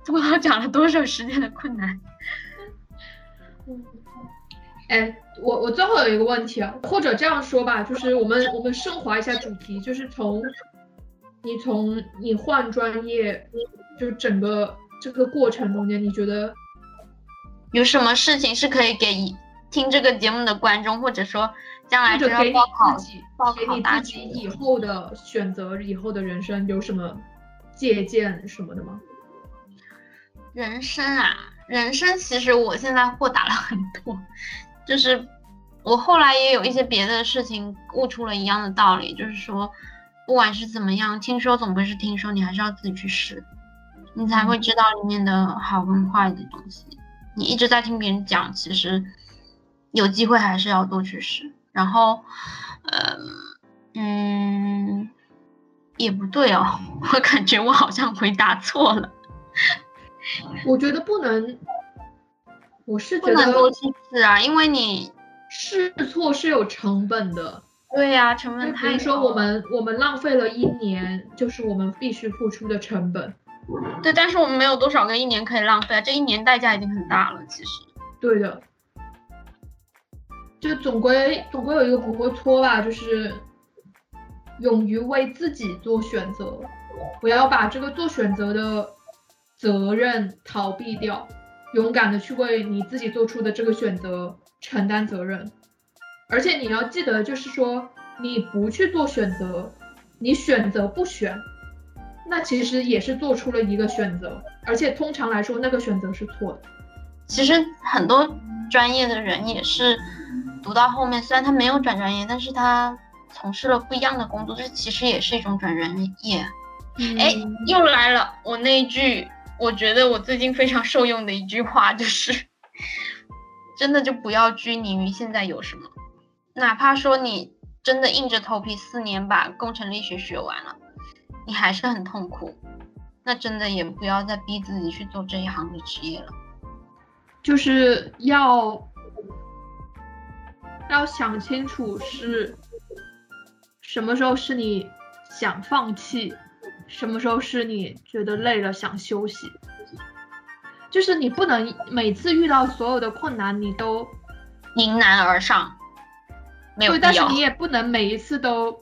不知道讲了多少时间的困难。哎，我我最后有一个问题啊，或者这样说吧，就是我们我们升华一下主题，就是从你从你换专业，就整个这个过程中间，你觉得有什么事情是可以给？听这个节目的观众，或者说将来就要报考，报考大学以后的选择，以后的人生有什么借鉴什么的吗？人生啊，人生其实我现在豁达了很多，就是我后来也有一些别的事情悟出了一样的道理，就是说不管是怎么样，听说总归是听说，你还是要自己去试，你才会知道里面的好跟坏的东西。你一直在听别人讲，其实。有机会还是要多去试，然后，呃，嗯，也不对哦，我感觉我好像回答错了。我觉得不能，我是觉得不能多去试啊，因为你试错是有成本的。对呀，成本太。比如说我们我们浪费了一年，就是我们必须付出的成本。对，但是我们没有多少个一年可以浪费啊，这一年代价已经很大了，其实。对的。就总归总归有一个不会错吧，就是勇于为自己做选择，不要把这个做选择的责任逃避掉，勇敢的去为你自己做出的这个选择承担责任。而且你要记得，就是说你不去做选择，你选择不选，那其实也是做出了一个选择，而且通常来说那个选择是错的。其实很多专业的人也是。读到后面，虽然他没有转专业，但是他从事了不一样的工作，这其实也是一种转专业。哎，又来了，我那一句，我觉得我最近非常受用的一句话就是，真的就不要拘泥于现在有什么，哪怕说你真的硬着头皮四年把工程力学学完了，你还是很痛苦，那真的也不要再逼自己去做这一行的职业了。就是要要想清楚是什么时候是你想放弃，什么时候是你觉得累了想休息。就是你不能每次遇到所有的困难你都迎难而上，没有对，但是你也不能每一次都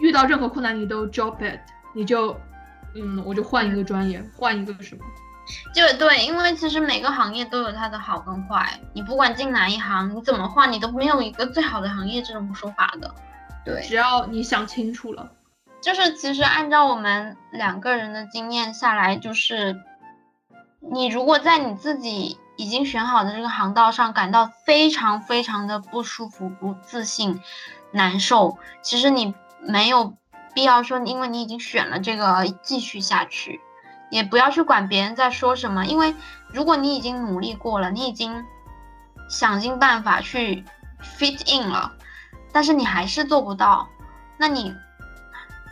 遇到任何困难你都 drop it，你就嗯，我就换一个专业，换一个什么。就对，因为其实每个行业都有它的好跟坏，你不管进哪一行，你怎么换，你都没有一个最好的行业这种说法的。对，只要你想清楚了，就是其实按照我们两个人的经验下来，就是你如果在你自己已经选好的这个航道上感到非常非常的不舒服、不自信、难受，其实你没有必要说，因为你已经选了这个继续下去。也不要去管别人在说什么，因为如果你已经努力过了，你已经想尽办法去 fit in 了，但是你还是做不到，那你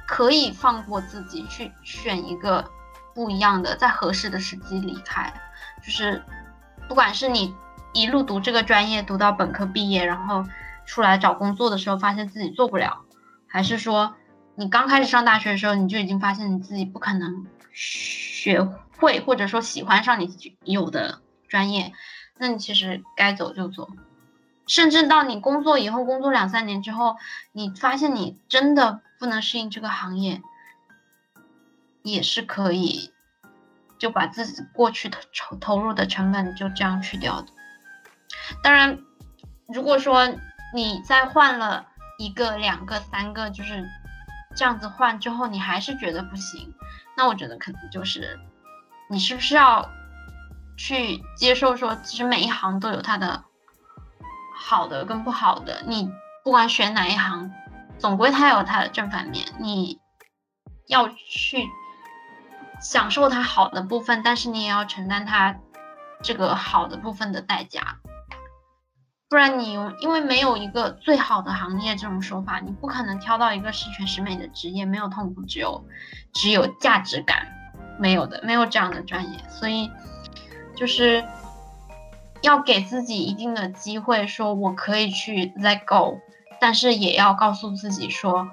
可以放过自己，去选一个不一样的，在合适的时机离开。就是不管是你一路读这个专业，读到本科毕业，然后出来找工作的时候，发现自己做不了，还是说你刚开始上大学的时候，你就已经发现你自己不可能。学会或者说喜欢上你有的专业，那你其实该走就走，甚至到你工作以后，工作两三年之后，你发现你真的不能适应这个行业，也是可以就把自己过去的投投入的成本就这样去掉的。当然，如果说你再换了一个、两个、三个，就是这样子换之后，你还是觉得不行。那我觉得可能就是，你是不是要去接受说，其实每一行都有它的好的跟不好的。你不管选哪一行，总归它有它的正反面。你要去享受它好的部分，但是你也要承担它这个好的部分的代价。不然你因为没有一个最好的行业这种说法，你不可能挑到一个十全十美的职业，没有痛苦，只有只有价值感，没有的，没有这样的专业。所以就是要给自己一定的机会，说我可以去 let go，但是也要告诉自己说，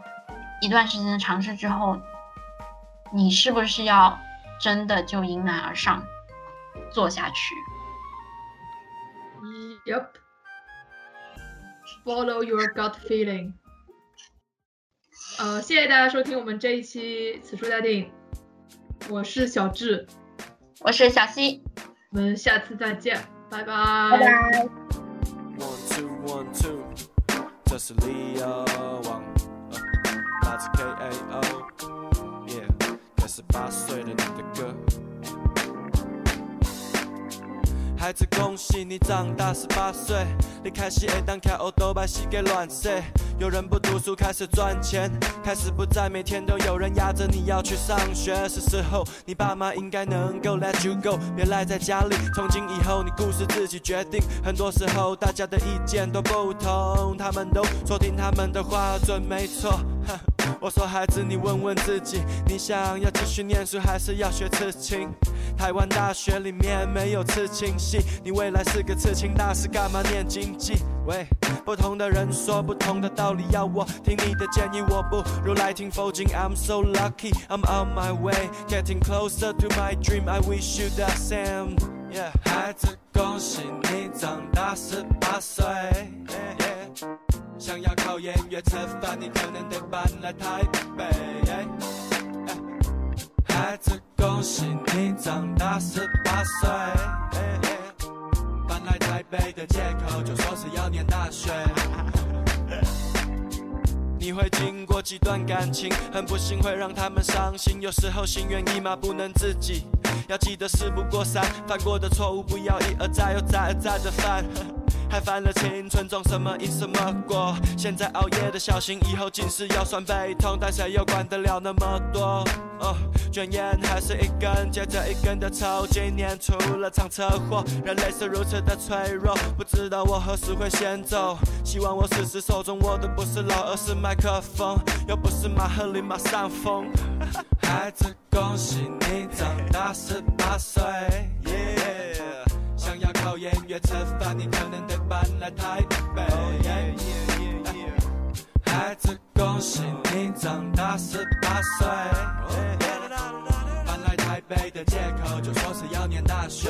一段时间的尝试之后，你是不是要真的就迎难而上做下去？Yep。Follow your gut feeling。呃，谢谢大家收听我们这一期《此处待定》，我是小智，我是小西，我们下次再见，拜拜。拜拜。孩子，恭喜你长大十八岁，你开始会当开欧都把西给乱射。有人不读书开始赚钱，开始不再每天都有人压着你要去上学。是时候，你爸妈应该能够 let you go，别赖在家里。从今以后，你故事自己决定。很多时候，大家的意见都不同，他们都说听他们的话准没错。我说孩子，你问问自己，你想要继续念书，还是要学刺青？台湾大学里面没有刺青系，你未来是个刺青大师，干嘛念经济？喂，不同的人说不同的道理，要我听你的建议，我不如来听佛经。I'm so lucky, I'm on my way, getting closer to my dream. I wish you the same. Yeah，孩子，恭喜你长大十八岁。想要考研约吃饭，你可能得搬来台北。孩子，恭喜你长大十八岁。搬来台北的借口就说是要念大学。你会经过几段感情，很不幸会让他们伤心，有时候心猿意马不能自己。要记得事不过三，犯过的错误不要一而再又再而再的犯。还犯了青春中什么因什么果。现在熬夜的小心，以后近视腰酸背痛，但谁又管得了那么多？哦，卷烟还是一根接着一根的抽，今年出了场车祸，人类是如此的脆弱，不知道我何时会先走。希望我死时手中握的不是刀，而是麦克风，又不是马赫里马上风。孩子，恭喜你长大十八岁。想要靠音乐吃饭，你可能得搬来台北。孩子，恭喜你长大十八岁。搬来台北的借口就说是要念大学。